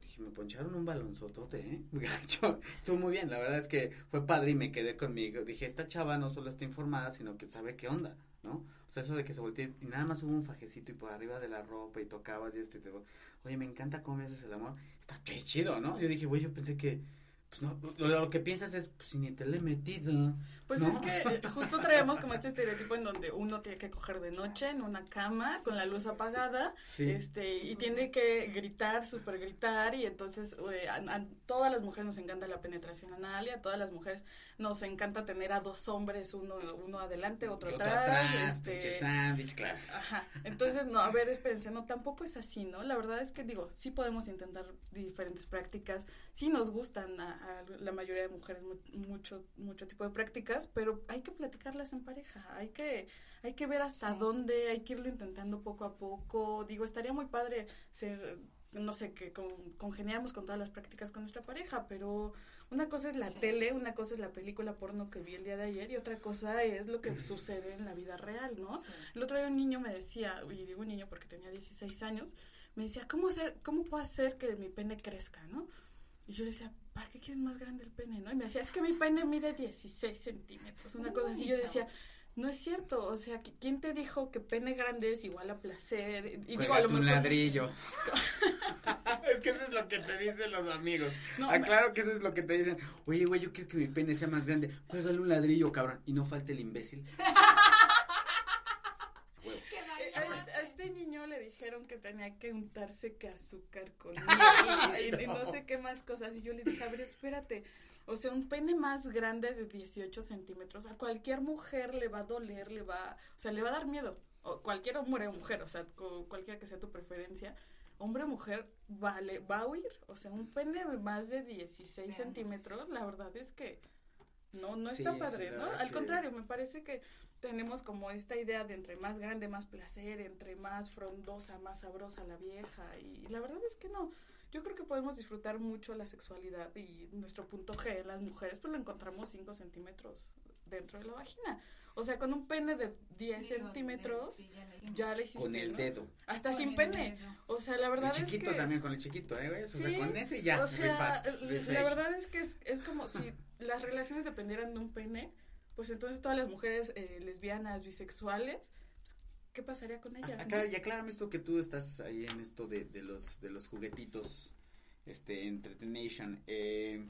Dije, me poncharon un balonzotote, ¿eh? *laughs* Gacho. Estuvo muy bien. La verdad es que fue padre y me quedé conmigo. Dije, esta chava no solo está informada, sino que sabe qué onda. ¿No? O sea, eso de que se voltee y nada más hubo un fajecito y por arriba de la ropa y tocabas y esto y te oye, me encanta cómo me haces el amor, está chido, ¿no? Yo dije, güey, yo pensé que pues no, lo, que piensas es, pues si ni te le he metido. Pues es que eh, justo traemos como este estereotipo en donde uno tiene que coger de noche en una cama con la luz apagada, este, y tiene que gritar, super gritar, y entonces eh, a, todas las mujeres nos encanta la penetración anal y a todas las mujeres nos encanta tener a dos hombres, uno, uno adelante, otro, atrás. este, sándwich, claro. Ajá. Entonces, no, a ver, espérense, no, tampoco es así, ¿no? La verdad es que digo, sí podemos intentar diferentes prácticas, sí nos gustan a, a la mayoría de mujeres mucho mucho tipo de prácticas, pero hay que platicarlas en pareja, hay que hay que ver hasta dónde, hay que irlo intentando poco a poco. Digo, estaría muy padre ser no sé, que con, congeniáramos con todas las prácticas con nuestra pareja, pero una cosa es la tele, una cosa es la película porno que vi el día de ayer y otra cosa es lo que *clears throat* sucede en la vida real, ¿no? El otro día un niño me decía, y digo un niño porque tenía 16 años, me decía, ¿cómo, hacer, cómo puedo hacer que mi pene crezca, no? Y yo le decía, ¿para qué quieres más grande el pene, no? Y me decía, es que mi pene mide 16 centímetros, una cosa así. Yo decía, no es cierto, o sea, ¿quién te dijo que pene grande es igual a placer? Y digo, a lo mejor... un ladrillo. *laughs* es que eso es lo que te dicen los amigos. No, ah, claro que eso es lo que te dicen. Oye, güey, yo quiero que mi pene sea más grande. Cuélgale un ladrillo, cabrón. Y no falte el imbécil. *laughs* niño le dijeron que tenía que untarse que azúcar con *laughs* miel y, no. sé qué más cosas. Y yo le dije, a ver, espérate. O sea, un pene más grande de 18 centímetros, a cualquier mujer le va a doler, le va, o sea, le va a dar miedo. O cualquier hombre o mujer, o sea, cualquiera que sea tu preferencia hombre o mujer vale, va a huir. O sea, un pene de más de 16 centímetros, la verdad es que no, no está padre, ¿no? Al contrario, me parece que tenemos como esta idea de entre más grande, más placer, entre más frondosa, más sabrosa la vieja. Y la verdad es que no. Yo creo que podemos disfrutar mucho la sexualidad y nuestro punto G, las mujeres, pues lo encontramos 5 centímetros dentro de la vagina. O sea, con un pene de 10 centímetros, ya, le hiciste. Con el dedo. Hasta sin pene. O sea, la verdad el chiquito también, con el chiquito, ¿eh? O sea, con ese ya. O sea, la verdad es que es, es como si las relaciones dependieran de un pene pues entonces todas las mujeres eh, lesbianas, bisexuales, pues, ¿qué pasaría con ellas? Acá, y aclárame esto que tú estás ahí en esto de, de los, de los juguetitos, este, Entretenation. Eh,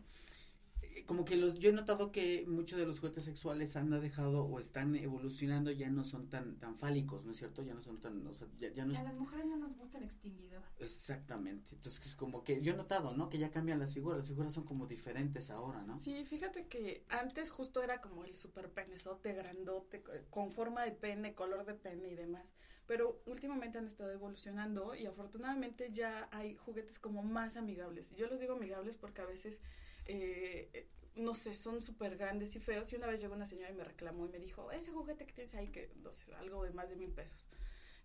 como que los yo he notado que muchos de los juguetes sexuales han dejado o están evolucionando ya no son tan tan fálicos no es cierto ya no son tan o sea, ya, no a las mujeres no nos gusta el extinguidor. Exactamente. Entonces es como que yo he notado no que ya cambian las figuras las figuras son como diferentes ahora no sí fíjate que antes justo era como el super penezote grandote con forma de pene color de pene y demás pero últimamente han estado evolucionando y afortunadamente ya hay juguetes como más amigables. Yo los digo amigables porque a veces eh, no sé, son súper grandes y feos. Y una vez llegó una señora y me reclamó y me dijo, ese juguete que tienes ahí, que no sé, algo de más de mil pesos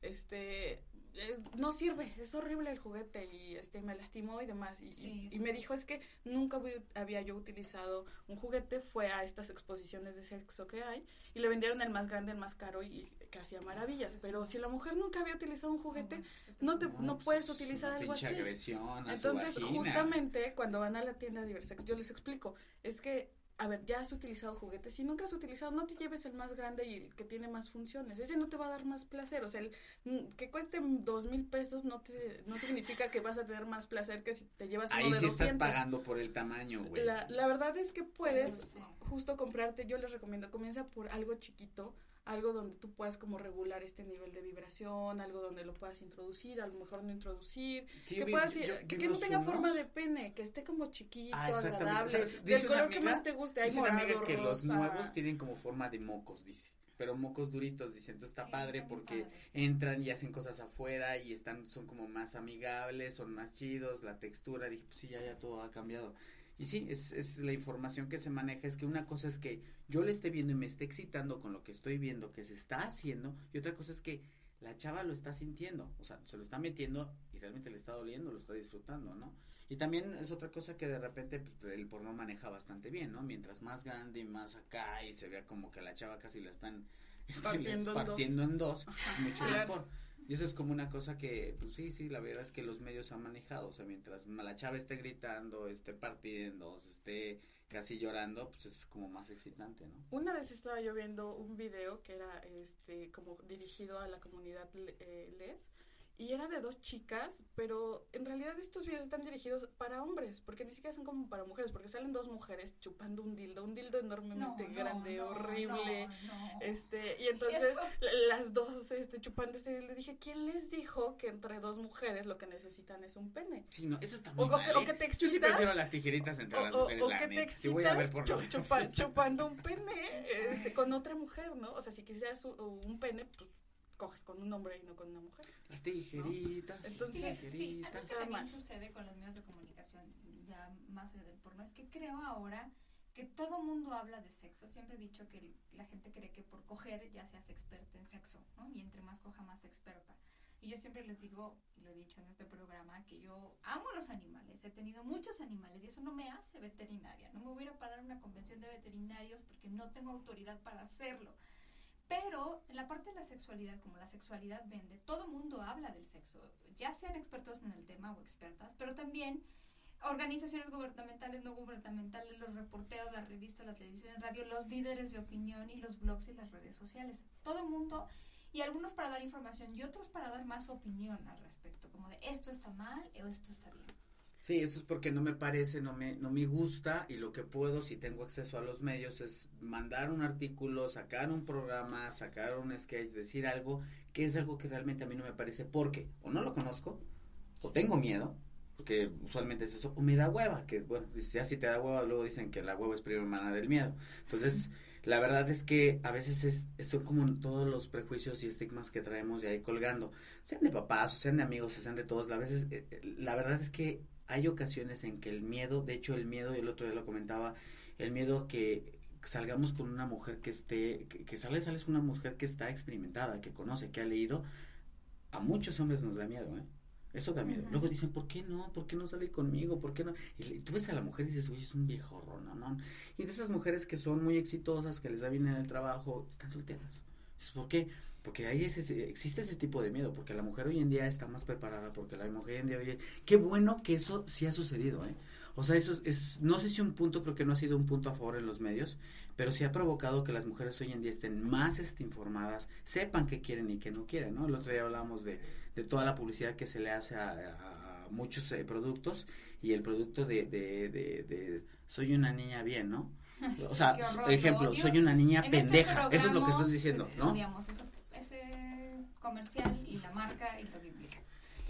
este, eh, no sirve, es horrible el juguete y este me lastimó y demás. Y, y, me dijo, es que nunca había yo utilizado un juguete, fue a estas exposiciones de sexo que hay y le vendieron el más grande, el más caro y que hacía maravillas. Pero si la mujer nunca había utilizado un juguete, no te no, pues, puedes utilizar algo así. Entonces, justamente cuando van a la tienda de Diversex, yo les explico, es que a ver, ya has utilizado juguetes. Si nunca has utilizado, no te lleves el más grande y el que tiene más funciones. Ese no te va a dar más placer. O sea, el mm, que cueste dos mil pesos no te, no significa que vas a tener más placer que si te llevas uno Ahí de sí estás pagando por el tamaño, güey. La, la verdad es que puedes justo comprarte, yo les recomiendo, comienza por algo chiquito algo donde tú puedas como regular este nivel de vibración, algo donde lo puedas introducir, a lo mejor no introducir, que puedas, que, no tenga forma de pene, que esté como chiquito, ah, agradable, del color que más te guste, hay morado, que los nuevos tienen como forma de mocos, dice pero mocos duritos, dice, entonces está padre porque entran y hacen cosas afuera y están, son como más amigables, son más chidos, la textura, dije, pues sí, ya, ya todo ha cambiado. Y sí, es, es la información que se maneja, es que una cosa es que yo le esté viendo y me esté excitando con lo que estoy viendo que se está haciendo, y otra cosa es que la chava lo está sintiendo, o sea, se lo está metiendo y realmente le está doliendo, lo está disfrutando, ¿no? Y también es otra cosa que de repente pues, el porno maneja bastante bien, ¿no? Mientras más grande y más acá y se vea como que la chava casi la están *laughs* este, partiendo, en dos, es mucho mejor. Y eso es como una cosa que, pues sí, sí, la verdad es que los medios han manejado. O sea, mientras la chava esté gritando, esté partiendo, esté casi llorando, pues es como más excitante, ¿no? Una vez estaba yo viendo un video que era este como dirigido a la comunidad eh, les y era de dos chicas, pero en realidad estos videos están dirigidos para hombres, porque ni siquiera son como para mujeres, porque salen dos mujeres chupando un dildo, un dildo enormemente grande, horrible, este, y entonces las dos este chupando ese dildo, dije, ¿quién les dijo que entre dos mujeres lo que necesitan es un pene? Sí, no, eso está muy o, mal, o, que, ¿eh? te excitas, Yo sí prefiero las tijeritas entre las mujeres, o, que te excitas chupando un pene este, con otra mujer, ¿no? O sea, si quisieras un pene, pues coges con un hombre y no con una mujer. Las tijeritas. Entonces, sí, algo que también sucede con los medios de comunicación, ya más allá del porno, es que creo ahora que todo mundo habla de sexo. Siempre he dicho que la gente cree que por coger ya seas experta en sexo, ¿no? Y entre más coja, más experta. Y yo siempre les digo, y lo he dicho en este programa, que yo amo los animales. He tenido muchos animales y eso no me hace veterinaria. No me voy a ir a parar una convención de veterinarios porque no tengo autoridad para hacerlo. Pero en la parte de la sexualidad, como la sexualidad vende, todo mundo habla del sexo, ya sean expertos en el tema o expertas, pero también organizaciones gubernamentales, no gubernamentales, los reporteros, las revistas, la televisión, el radio, los líderes de opinión y los blogs y las redes sociales. Todo el mundo, y algunos para dar información y otros para dar más opinión al respecto, como de esto está mal o esto está bien. Sí, eso es porque no me parece, no me, no me gusta y lo que puedo, si tengo acceso a los medios, es mandar un artículo, sacar un programa, sacar un sketch, decir algo que es algo que realmente a mí no me parece porque o no lo conozco o tengo miedo, porque usualmente es eso, o me da hueva, que bueno, ya si te da hueva, luego dicen que la hueva es prima hermana del miedo. Entonces, la verdad es que a veces es, son como todos los prejuicios y estigmas que traemos de ahí colgando, sean de papás, o sean de amigos, o sean de todos, a veces, eh, eh, la verdad es que hay ocasiones en que el miedo, de hecho el miedo, el otro día lo comentaba, el miedo que salgamos con una mujer que esté, que, que sales, sales con una mujer que está experimentada, que conoce, que ha leído, a muchos hombres nos da miedo, ¿eh? Eso da miedo. Luego dicen, ¿por qué no? ¿Por qué no sale conmigo? ¿Por qué no? Y tú ves a la mujer y dices, oye, es un viejo. ¿no? Y de esas mujeres que son muy exitosas, que les da bien en el trabajo, están solteras. ¿Por qué? Porque ahí existe ese tipo de miedo, porque la mujer hoy en día está más preparada, porque la mujer hoy en día, oye, qué bueno que eso sí ha sucedido, ¿eh? O sea, eso es, no sé si un punto, creo que no ha sido un punto a favor en los medios, pero sí ha provocado que las mujeres hoy en día estén más este, informadas, sepan qué quieren y qué no quieren, ¿no? El otro día hablábamos de, de toda la publicidad que se le hace a, muchos eh, productos y el producto de, de, de, soy una niña bien, ¿no? *laughs* O sea, ejemplo, soy una niña este pendeja, eso es lo que estás diciendo, ¿no? Comercial y la marca y lo que implica.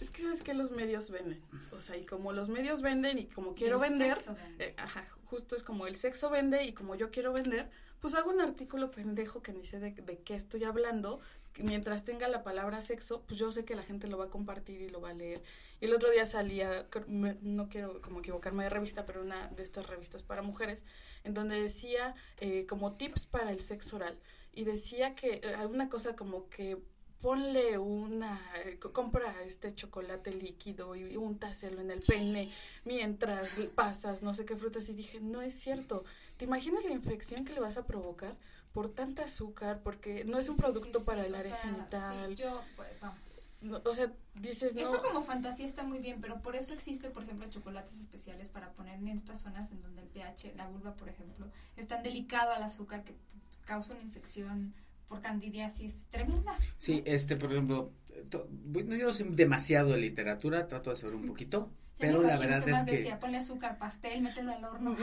Es que sabes que los medios venden, o sea, y como los medios venden y como quiero vender, eh, ajá, justo es como el sexo vende y como yo quiero vender, pues hago un artículo pendejo que ni sé de, de qué estoy hablando, que mientras tenga la palabra sexo, pues yo sé que la gente lo va a compartir y lo va a leer. Y el otro día salía, no quiero como equivocarme de revista, pero una de estas revistas para mujeres, en donde decía eh, como tips para el sexo oral. Y decía que eh, una cosa como que ponle una, compra este chocolate líquido y untaselo en el pene mientras pasas no sé qué frutas y dije, no es cierto. ¿Te imaginas la infección que le vas a provocar por tanta azúcar? Porque no es un producto para el área genital. yo, pues, vamos. o sea, dices, no. Eso como fantasía está muy bien, pero por eso existe, por ejemplo, chocolates especiales para poner en estas zonas en donde el pH, la vulva, por ejemplo, es tan delicado al azúcar que causa una infección por candidiasis tremenda. Sí, este, por ejemplo, bueno, yo soy demasiado de literatura, trato de saber un poquito, pero la verdad es que decía, ponle azúcar pastel, mételo al horno.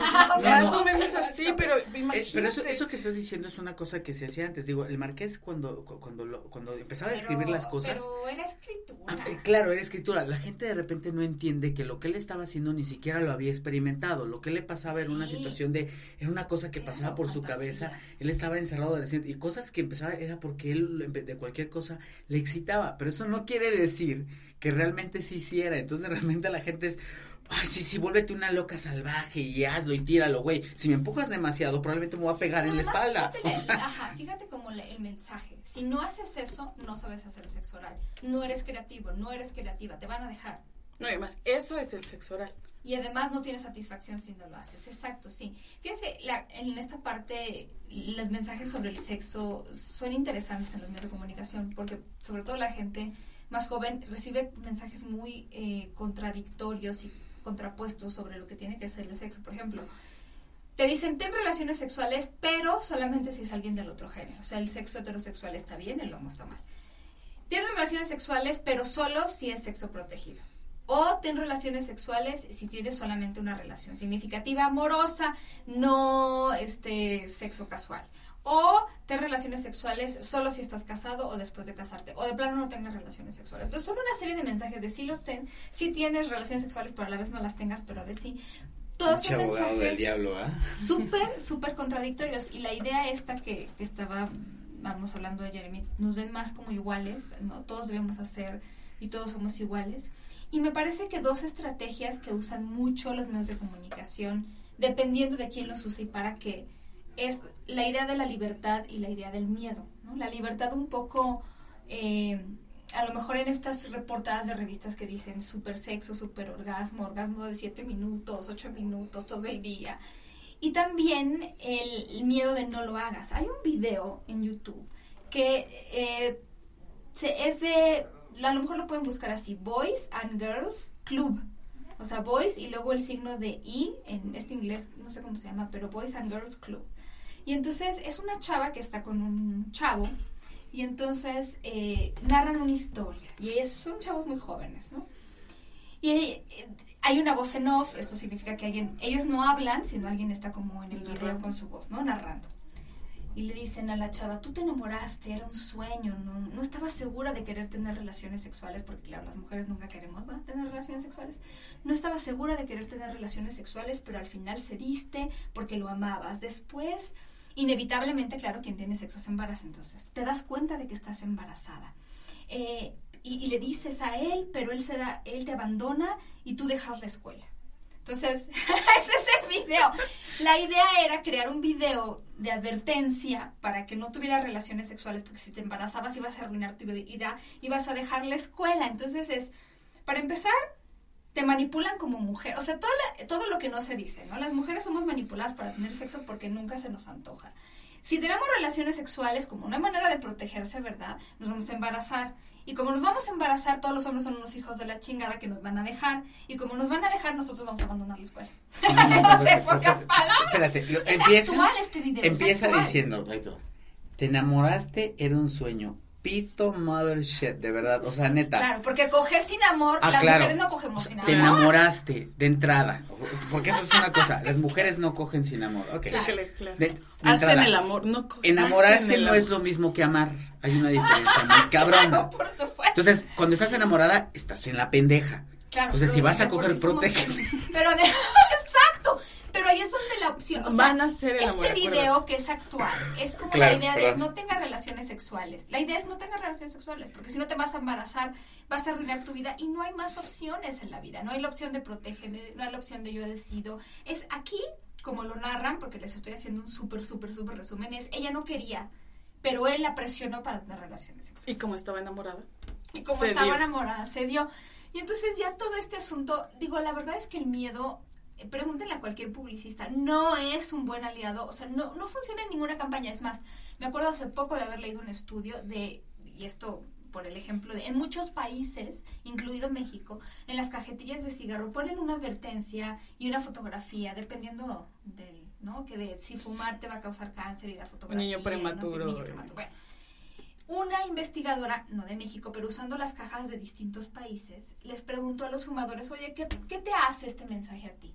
Más o menos así, pero imagínate. Eh, pero eso, eso que estás diciendo es una cosa que se hacía antes. Digo, el marqués cuando cuando lo, cuando empezaba a escribir las cosas. Pero era escritura. Ah, eh, claro, era escritura. La gente de repente no entiende que lo que él estaba haciendo ni siquiera lo había experimentado. Lo que le pasaba era una situación de era una cosa que pasaba por su cabeza. Él estaba encerrado de y cosas que empezaba era porque él de cualquier cosa le excitaba. Pero eso no quiere decir que realmente se hiciera. Entonces realmente la gente es, ay, sí, sí, vuélvete una loca salvaje y hazlo y tíralo, güey. Si me empujas demasiado, probablemente me voy a pegar en la espalda. Fíjate, *laughs* ajá, fíjate como el mensaje. Si no haces eso, no sabes hacer sexo oral. No eres creativo, no eres creativa, te van a dejar. No, además, eso es el sexo oral. Y además no tienes satisfacción si no lo haces. Exacto, sí. Fíjense, la, en esta parte, los mensajes sobre el sexo son interesantes en los medios de comunicación, porque sobre todo la gente más joven recibe mensajes muy eh, contradictorios y contrapuestos sobre lo que tiene que ser el sexo. Por ejemplo, te dicen, ten relaciones sexuales, pero solamente si es alguien del otro género. O sea, el sexo heterosexual está bien, el homo está mal. Tienes relaciones sexuales, pero solo si es sexo protegido. O ten relaciones sexuales si tienes solamente una relación significativa, amorosa, no este sexo casual. O ten relaciones sexuales solo si estás casado o después de casarte. O de plano no tengas relaciones sexuales. Entonces son una serie de mensajes de sí los ten, sí tienes relaciones sexuales, pero a la vez no las tengas, pero a veces sí. Todos son mensajes del diablo, ¿ah? *laughs* Súper, súper contradictorios. Y la idea esta que, que estaba, vamos hablando de Jeremy, nos ven más como iguales, ¿no? Todos debemos hacer y todos somos iguales. Y me parece que dos estrategias que usan mucho los medios de comunicación, dependiendo de quién los usa y para qué, es la idea de la libertad y la idea del miedo. La libertad un poco, eh, a lo mejor en estas reportadas de revistas que dicen super sexo, super orgasmo, orgasmo de siete minutos, ocho minutos, todo el día. Y también el, miedo de no lo hagas. Hay un video en YouTube que eh, es de a lo mejor lo pueden buscar así, Boys and Girls Club. O sea, Boys y luego el signo de I, en este inglés, no sé cómo se llama, pero Boys and Girls Club. Y entonces es una chava que está con un chavo y entonces eh, narran una historia. Y son chavos muy jóvenes, ¿no? Y eh, hay una voz en off, esto significa que alguien, ellos no hablan, sino alguien está como en el video con su voz, ¿no? Narrando y le dicen a la chava, tú te enamoraste, era un sueño, no, no estabas segura de querer tener relaciones sexuales, porque claro, las mujeres nunca queremos tener relaciones sexuales, no estabas segura de querer tener relaciones sexuales, pero al final cediste porque lo amabas. Después, inevitablemente, claro, quien tiene sexo se embaraza, entonces te das cuenta de que estás embarazada. Eh, y, y, le dices a él, pero él, se da, él te abandona y tú dejas la escuela. Entonces, *laughs* ese es el video. La idea era crear un video de advertencia para que no tuviera relaciones sexuales, porque si te embarazabas ibas a arruinar tu vida, ibas a dejar la escuela. Entonces es, para empezar, te manipulan como mujer. O sea, todo, todo lo que no se dice, ¿no? Las mujeres somos manipuladas para tener sexo porque nunca se nos antoja. Si tenemos relaciones sexuales como una manera de protegerse, ¿verdad? Nos vamos a embarazar. Y como nos vamos a embarazar, todos los hombres son unos hijos de la chingada que nos van a dejar. Y como nos van a dejar, nosotros vamos a abandonar la escuela. No, *laughs* sé, pocas palabras. Espérate, empieza, este video. Empieza diciendo, te enamoraste, era un sueño pito mother shit, de verdad, o sea, neta. Claro, porque coger sin amor, ah, las mujeres no cogemos sin amor. Te enamoraste de entrada, porque eso es una cosa, las mujeres no cogen sin amor, ok. Claro, claro. Hacen el amor, no cogen. Enamorarse no es lo mismo que amar, hay una diferencia muy cabrón. *laughs* por supuesto. Entonces, cuando estás enamorada, estás en la pendeja. Claro, Entonces, si vas a coger, protege. *laughs* Pero, de, pero ahí es donde la opción, o sea, van a ser el este video que es actual, es como la idea de no tenga relaciones sexuales. La idea es no tenga relaciones sexuales, porque si no te vas a embarazar, vas a arruinar tu vida y no hay más opciones en la vida. No hay la opción de proteger, no hay la opción de yo decido. Es aquí, como lo narran, porque les estoy haciendo un súper, súper, súper resumen, es ella no quería, pero él la presionó para tener relaciones sexuales. ¿Y como estaba enamorada? Y como estaba enamorada, se dio. Y entonces ya todo este asunto, digo, la verdad es que el miedo pregúntenle a cualquier publicista, no es un buen aliado, o sea, no, no funciona en ninguna campaña. Es más, me acuerdo hace poco de haber leído un estudio de, y esto por el ejemplo de, en muchos países, incluido México, en las cajetillas de cigarro ponen una advertencia y una fotografía, dependiendo del, ¿no? Que de si fumar te va a causar cáncer y la fotografía. Un niño prematuro. Bueno, una investigadora, no de México, pero usando las cajas de distintos países, les preguntó a los fumadores, oye, ¿qué, qué te hace este mensaje a ti?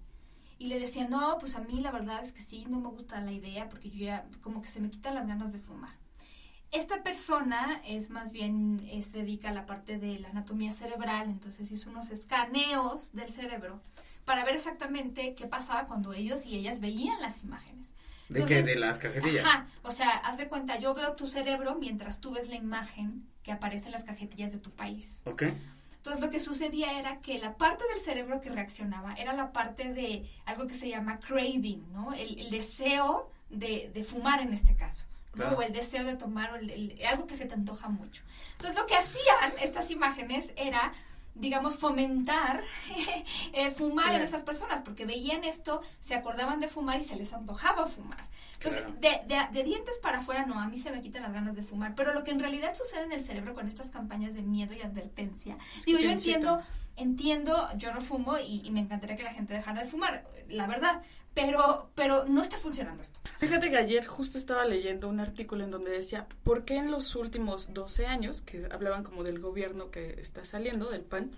Y le decía, no, pues a mí la verdad es que sí, no me gusta la idea porque yo ya como que se me quitan las ganas de fumar. Esta persona es más bien, se dedica a la parte de la anatomía cerebral, entonces hizo unos escaneos del cerebro para ver exactamente qué pasaba cuando ellos y ellas veían las imágenes. ¿De qué? ¿De las cajetillas? Ajá, o sea, haz de cuenta, yo veo tu cerebro mientras tú ves la imagen que aparece en las cajetillas de tu país. Ok. Entonces lo que sucedía era que la parte del cerebro que reaccionaba era la parte de algo que se llama craving, ¿no? El, deseo de, fumar en este caso. O el deseo de tomar, o algo que se te antoja mucho. Entonces lo que hacían estas imágenes era digamos, fomentar *laughs* eh, fumar en esas personas, porque veían esto, se acordaban de fumar y se les antojaba fumar. Entonces, de, de, dientes para afuera, no, a mí se me quitan las ganas de fumar, pero lo que en realidad sucede en el cerebro con estas campañas de miedo y advertencia, digo, yo entiendo, entiendo, yo no fumo y, y me encantaría que la gente dejara de fumar, la verdad, pero, pero no está funcionando esto. Fíjate que ayer justo estaba leyendo un artículo en donde decía, ¿por qué en los últimos 12 años, que hablaban como del gobierno que está saliendo, del PAN,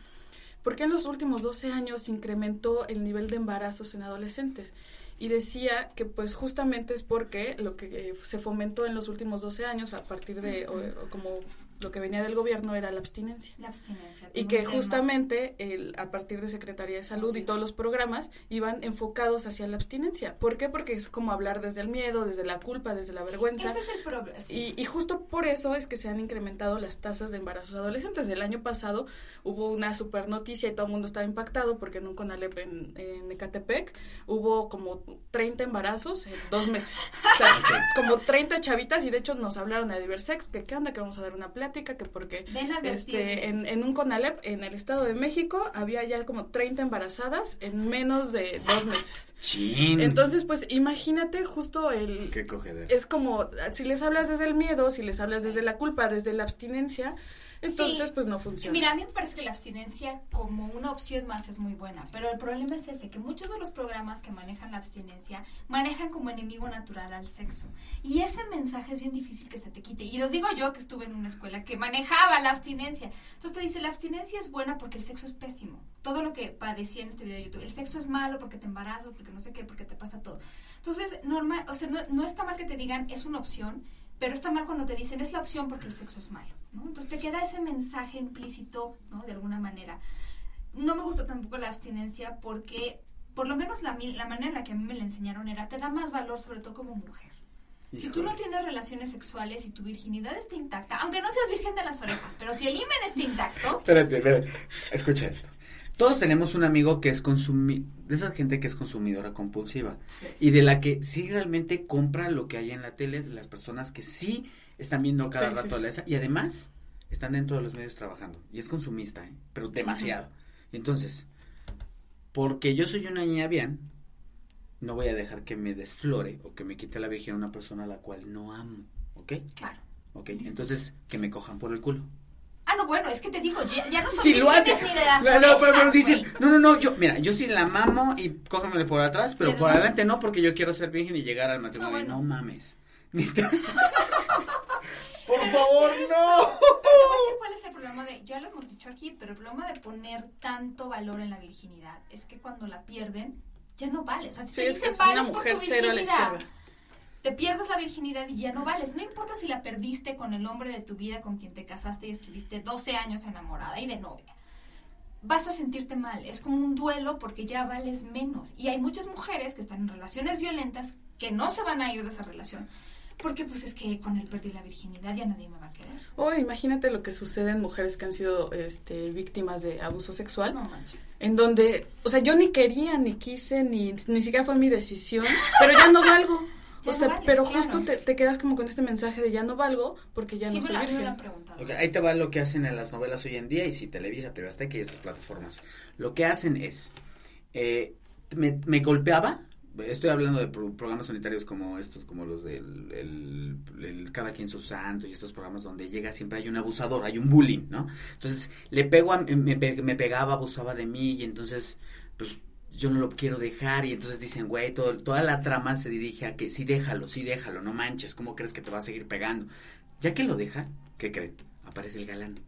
¿por qué en los últimos 12 años incrementó el nivel de embarazos en adolescentes? Y decía que pues justamente es porque lo que eh, se fomentó en los últimos 12 años a partir de, como lo que venía del gobierno era la abstinencia. La abstinencia. Y que justamente el, a partir de Secretaría de Salud y todos los programas iban enfocados hacia la abstinencia. ¿Por qué? Porque es como hablar desde el miedo, desde la culpa, desde la vergüenza. Ese es el problema. Y, y, justo por eso es que se han incrementado las tasas de embarazos adolescentes. El año pasado hubo una super noticia y todo el mundo estaba impactado porque en un CONALEP en, en Ecatepec hubo como 30 embarazos en dos meses. O sea, como 30 chavitas y de hecho nos hablaron de Diversex que qué onda que vamos a dar una plata que porque este, en, en, un CONALEP en el Estado de México había ya como 30 embarazadas en menos de dos meses. Entonces, pues imagínate justo el... Qué cogedero. Es como, si les hablas desde el miedo, si les hablas desde la culpa, desde la abstinencia, entonces, pues no funciona. Mira, a mí me parece que la abstinencia como una opción más es muy buena, pero el problema es ese, que muchos de los programas que manejan la abstinencia manejan como enemigo natural al sexo. Y ese mensaje es bien difícil que se te quite. Y lo digo yo que estuve en una escuela que manejaba la abstinencia. Entonces te dice, la abstinencia es buena porque el sexo es pésimo. Todo lo que parecía en este video de YouTube. El sexo es malo porque te embarazas, porque no sé qué, porque te pasa todo. Entonces, normal, o sea, no, no está mal que te digan, es una opción, pero está mal cuando te dicen es la opción porque el sexo es malo. Entonces te queda ese mensaje implícito. De alguna manera. No me gusta tampoco la abstinencia porque, por lo menos la, la manera en la que a mí me la enseñaron era, te da más valor, sobre todo como mujer. Si tú no tienes relaciones sexuales y tu virginidad está intacta, aunque no seas virgen de las orejas, pero si el himen está intacto... espérate, espérate, escucha esto. Todos tenemos un amigo que es consumidor, de esa gente que es consumidora compulsiva. Y de la que sí realmente compra lo que hay en la tele, de las personas que sí están viendo cada rato la esa. Y además están dentro de los medios trabajando. Y es consumista, ¿eh? pero demasiado. Entonces, porque yo soy una niña bien, no voy a dejar que me desflore o que me quite la virgen a una persona a la cual no amo. ¿Ok? Claro. Ok, entonces que me cojan por el culo. Ah, no, bueno, es que te digo, ya, no son si lo hace, ni de las no, no, pero, dicen, no, no, no, yo, mira, yo sí la mamo y cógemele por atrás, pero por adelante no, porque yo quiero ser virgen y llegar al matrimonio. No, mames. *laughs* por favor, no. te voy a decir cuál es el problema de, ya lo hemos dicho aquí, pero el problema de poner tanto valor en la virginidad es que cuando la pierden, ya no vale. O sea, si sí, te es que es una mujer cero a la izquierda te pierdes la virginidad y ya no vales. No importa si la perdiste con el hombre de tu vida con quien te casaste y estuviste 12 años enamorada y de novia. Vas a sentirte mal. Es como un duelo porque ya vales menos. Y hay muchas mujeres que están en relaciones violentas que no se van a ir de esa relación. Porque pues es que con el perdí la virginidad ya nadie me va a querer. O imagínate lo que sucede en mujeres que han sido este, víctimas de abuso sexual. No manches. En donde, o sea, yo ni quería, ni quise, ni, ni siquiera fue mi decisión, pero ya no valgo *laughs* o sea, pero justo te, quedas como con este mensaje de ya no valgo porque ya no soy virgen. Okay, ahí te va lo que hacen en las novelas hoy en día y si Televisa, TV Azteca y estas plataformas. Lo que hacen es, eh, me, me, golpeaba, estoy hablando de programas sanitarios como estos, como los del el, Cada quien su santo y estos programas donde llega siempre hay un abusador, hay un bullying, ¿no? Entonces, le pego a, me, me pegaba, abusaba de mí y entonces, pues yo no lo quiero dejar y entonces dicen, güey, todo, toda la trama se dirige a que sí déjalo, sí déjalo, no manches, ¿cómo crees que te va a seguir pegando? Ya que lo deja, ¿qué creen? Aparece el galán.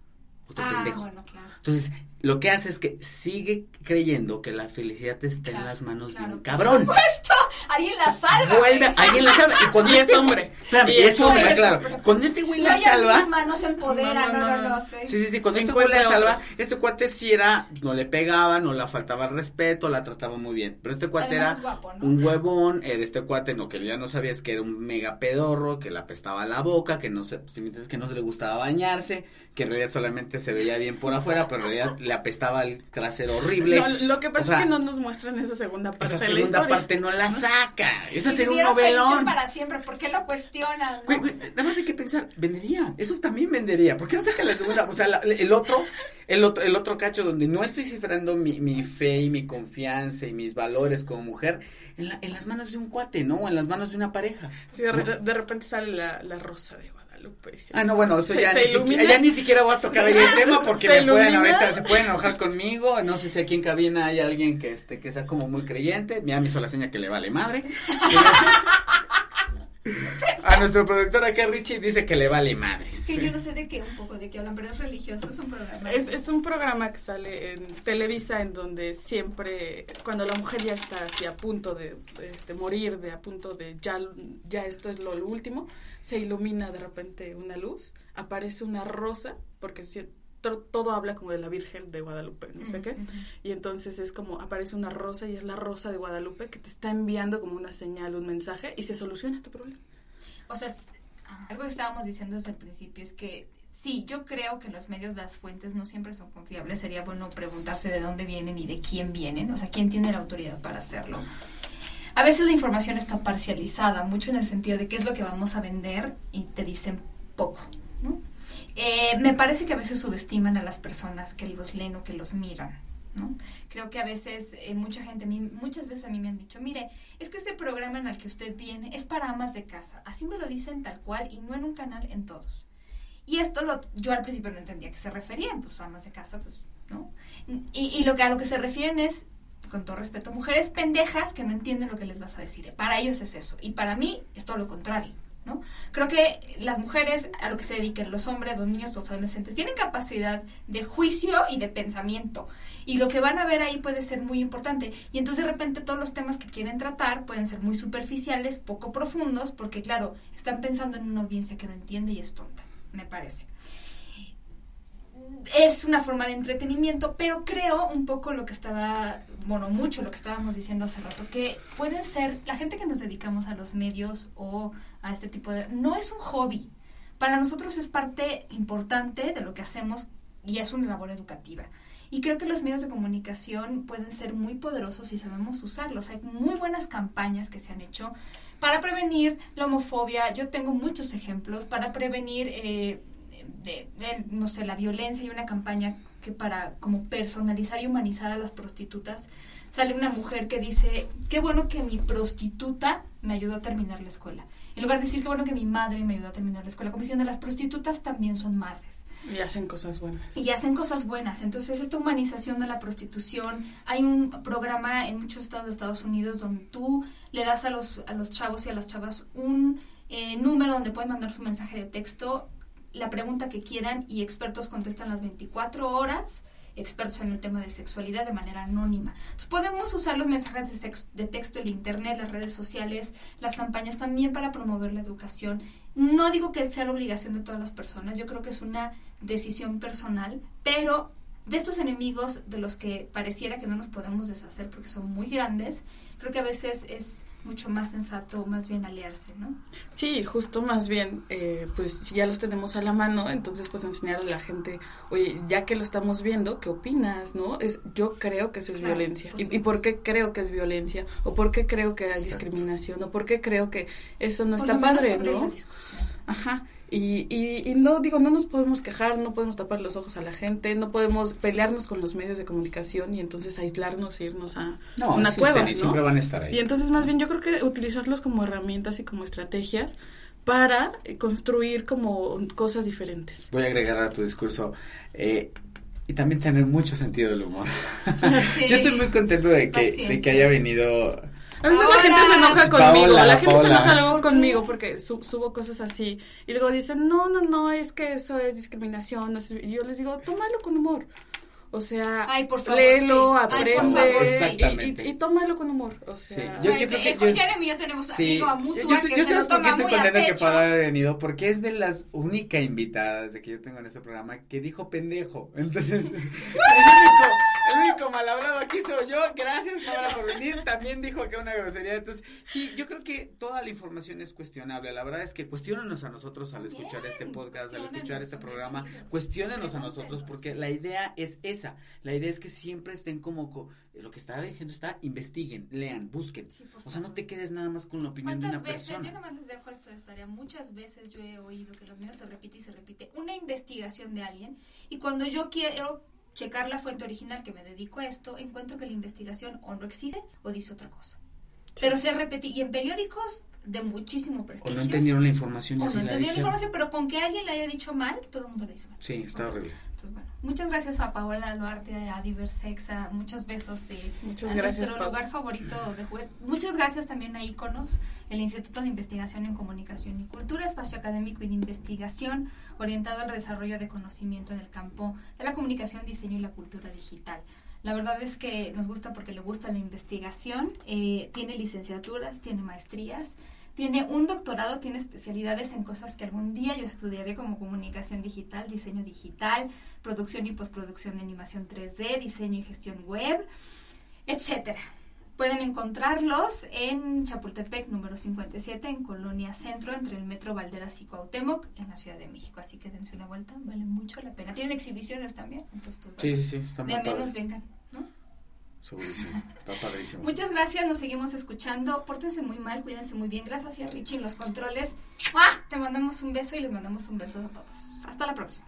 Otro ah, pendejo. Bueno, claro. Entonces, lo que hace es que sigue creyendo que la felicidad está en las manos de un cabrón. Por supuesto, alguien la salva. Vuelve, alguien la salva. Y cuando *laughs* es hombre. y es, hombre, claro. Cuando este güey la salva. no se empodera, no, no, no. sí. sí, sí, Cuando este güey la salva, este cuate sí era, no le pegaba, no la faltaba el respeto, la trataba muy bien. Pero este cuate era un huevón, era este cuate, no, que ya no sabías que era un mega pedorro, que le apestaba la boca, que no se, que no se le gustaba bañarse, que en realidad solamente se veía bien por afuera, pero en realidad le apestaba el trasero horrible. lo que pasa es que no nos muestran esa segunda parte. Esa segunda parte no la caca. Eso Y sería un novelón. para siempre, ¿por qué lo cuestionan? no? Nada más hay que pensar, vendería, eso también vendería. ¿Por qué no saca la segunda? O sea, la- el otro, el otro, el otro cacho donde no estoy cifrando mi, mi fe y mi confianza y mis valores como mujer en, la- en las manos de un cuate, ¿no? O en las manos de una pareja. Sí, de, de repente sale la, la rosa de Guadalupe. Ah, no, bueno, eso se- ya, se ni siquiera, ya ni siquiera voy a tocar ahí el *laughs* tema porque Se me pueden ahorita, se pueden enojar conmigo. No sé si aquí en cabina hay alguien que este, que sea como muy creyente. Mira, me hizo la seña que le vale madre. *laughs* A nuestro productor acá, Richie, dice que le vale madre. Sí, yo no sé de qué, un poco de qué hablan, pero es religioso, es un programa. Es, es un programa que sale en Televisa en donde siempre, cuando la mujer ya está así a punto de este, morir, de a punto de ya, ya esto es lo, lo último, se ilumina de repente una luz, aparece una rosa, porque todo habla como de la Virgen de Guadalupe, no sé qué, y entonces es como aparece una rosa y es la rosa de Guadalupe que te está enviando como una señal, un mensaje y se soluciona tu problema. O sea, ah, algo que estábamos diciendo desde el principio es que sí, yo creo que los medios, las fuentes no siempre son confiables. Sería bueno preguntarse de dónde vienen y de quién vienen, o sea, quién tiene la autoridad para hacerlo. A veces la información está parcializada, mucho en el sentido de qué es lo que vamos a vender y te dicen poco, ¿no? Eh, me parece que a veces subestiman a las personas que los leen o que los miran. ¿no? Creo que a veces eh, mucha gente, muchas veces a mí me han dicho, mire, es que este programa en el que usted viene es para amas de casa. Así me lo dicen tal cual y no en un canal, en todos. Y esto lo, yo al principio no entendía a qué se referían, pues amas de casa, pues, ¿no? Y, y lo que a lo que se refieren es, con todo respeto, mujeres pendejas que no entienden lo que les vas a decir. Para ellos es eso. Y para mí es todo lo contrario. ¿No? Creo que las mujeres a lo que se dediquen, los hombres, los niños, los adolescentes, tienen capacidad de juicio y de pensamiento. Y lo que van a ver ahí puede ser muy importante. Y entonces de repente todos los temas que quieren tratar pueden ser muy superficiales, poco profundos, porque claro, están pensando en una audiencia que no entiende y es tonta, me parece. Es una forma de entretenimiento, pero creo un poco lo que estaba, bueno, mucho lo que estábamos diciendo hace rato, que pueden ser, la gente que nos dedicamos a los medios o a este tipo de... No es un hobby. Para nosotros es parte importante de lo que hacemos y es una labor educativa. Y creo que los medios de comunicación pueden ser muy poderosos si sabemos usarlos. Hay muy buenas campañas que se han hecho para prevenir la homofobia. Yo tengo muchos ejemplos para prevenir, eh, de, de, no sé, la violencia. Hay una campaña que para como personalizar y humanizar a las prostitutas sale una mujer que dice, qué bueno que mi prostituta me ayudó a terminar la escuela. En lugar de decir, qué bueno que mi madre me ayudó a terminar la escuela, como diciendo, las prostitutas también son madres. Y hacen cosas buenas. Y hacen cosas buenas. Entonces, esta humanización de la prostitución, hay un programa en muchos estados de Estados Unidos donde tú le das a los, a los chavos y a las chavas un eh, número donde pueden mandar su mensaje de texto, la pregunta que quieran y expertos contestan las 24 horas expertos en el tema de sexualidad de manera anónima. Podemos usar los mensajes de, sex, de, texto, el internet, las redes sociales, las campañas también para promover la educación. No digo que sea la obligación de todas las personas, yo creo que es una decisión personal, pero de estos enemigos de los que pareciera que no nos podemos deshacer porque son muy grandes, creo que a veces es mucho más sensato más bien aliarse, ¿no? Sí, justo más bien, eh, pues si ya los tenemos a la mano, entonces pues enseñar a la gente, oye, ya que lo estamos viendo, ¿qué opinas, no? Es, yo creo que eso es Claro, violencia. por ¿Y, ¿Y por qué creo que es violencia? ¿O por qué creo que hay Exacto. discriminación? ¿O por qué creo que eso no Por está lo menos padre, no? la discusión. Ajá. Y, y, y no, digo, no nos podemos quejar, no podemos tapar los ojos a la gente, no podemos pelearnos con los medios de comunicación y entonces aislarnos e irnos a No, una existen cueva, y ¿no? siempre van a estar ahí. Y entonces más bien yo creo que utilizarlos como herramientas y como estrategias para eh, construir como cosas diferentes. Voy a agregar a tu discurso eh, y también tener mucho sentido del humor. Sí. *laughs* Yo estoy muy contento de que, de que haya venido A veces Hola. la gente se enoja Paola, conmigo, la gente Paola. se enoja luego conmigo porque su- subo cosas así y luego dicen, no, no, no, es que eso es discriminación. no sé. Yo les digo, tómalo con humor. O sea, Ay, por favor, léelo, sí. Ay, por aprende favor, y- y, y tómalo con humor. O sea, Sí, yo- Ay, creo que yo- y yo tenemos Sí, amigo a yo, mutua yo, que yo se sabes por qué estoy muy a contento que. Paola haya venido, porque es de las únicas invitadas de que yo tengo en este programa que dijo pendejo. Entonces, *laughs* el único, único mal hablado aquí soy yo. Gracias, Paola, por venir. También dijo que una grosería. Entonces, sí, yo creo que toda la información es cuestionable. La verdad es que cuestionenos a nosotros al escuchar este podcast, al escuchar este programa. Cuestionenos a nosotros porque la idea es esa. La idea es que siempre estén como, lo que estaba diciendo está, investiguen, lean, busquen. o sea, no te quedes nada más con la opinión de una veces, persona. Yo nomás les dejo esto de historia. Muchas veces yo he oído que los míos se repite y se repite una investigación de alguien y cuando yo quiero checar la fuente original que me dedico a esto, encuentro que la investigación o no existe o dice otra cosa. Pero se repite, y en periódicos de muchísimo prestigio. O no entendieron la información. O no entendieron la información, pero con que alguien la haya dicho mal, todo el mundo le dice mal. Sí, está horrible. Entonces, bueno, muchas gracias a Paola Luarte, a Diversexa, muchos besos. Eh, muchas a gracias, nuestro lugar favorito de juguete. Muchas gracias también a Iconos, el Instituto de Investigación en Comunicación y Cultura, espacio académico y de investigación orientado al desarrollo de conocimiento en el campo de la comunicación, diseño y la cultura digital. La verdad es que nos gusta porque le gusta la investigación, eh, tiene licenciaturas, tiene maestrías, tiene un doctorado, tiene especialidades en cosas que algún día yo estudiaré como comunicación digital, diseño digital, producción y postproducción de animación 3D, diseño y gestión web, etcétera. Pueden encontrarlos en Chapultepec número 57 en Colonia Centro entre el Metro Valderas y Cuauhtémoc en la Ciudad de México. Así que dense una vuelta, vale mucho la pena. Tienen exhibiciones también, entonces pues Sí, sí, sí, está de menos vengan, ¿no? Segurísimo, *laughs* está padrísimo. Muchas gracias, nos seguimos escuchando. Pórtense muy mal, cuídense muy bien. Gracias a Richie en los controles. ¡Ah! Te mandamos un beso y les mandamos un beso a todos. Hasta la próxima.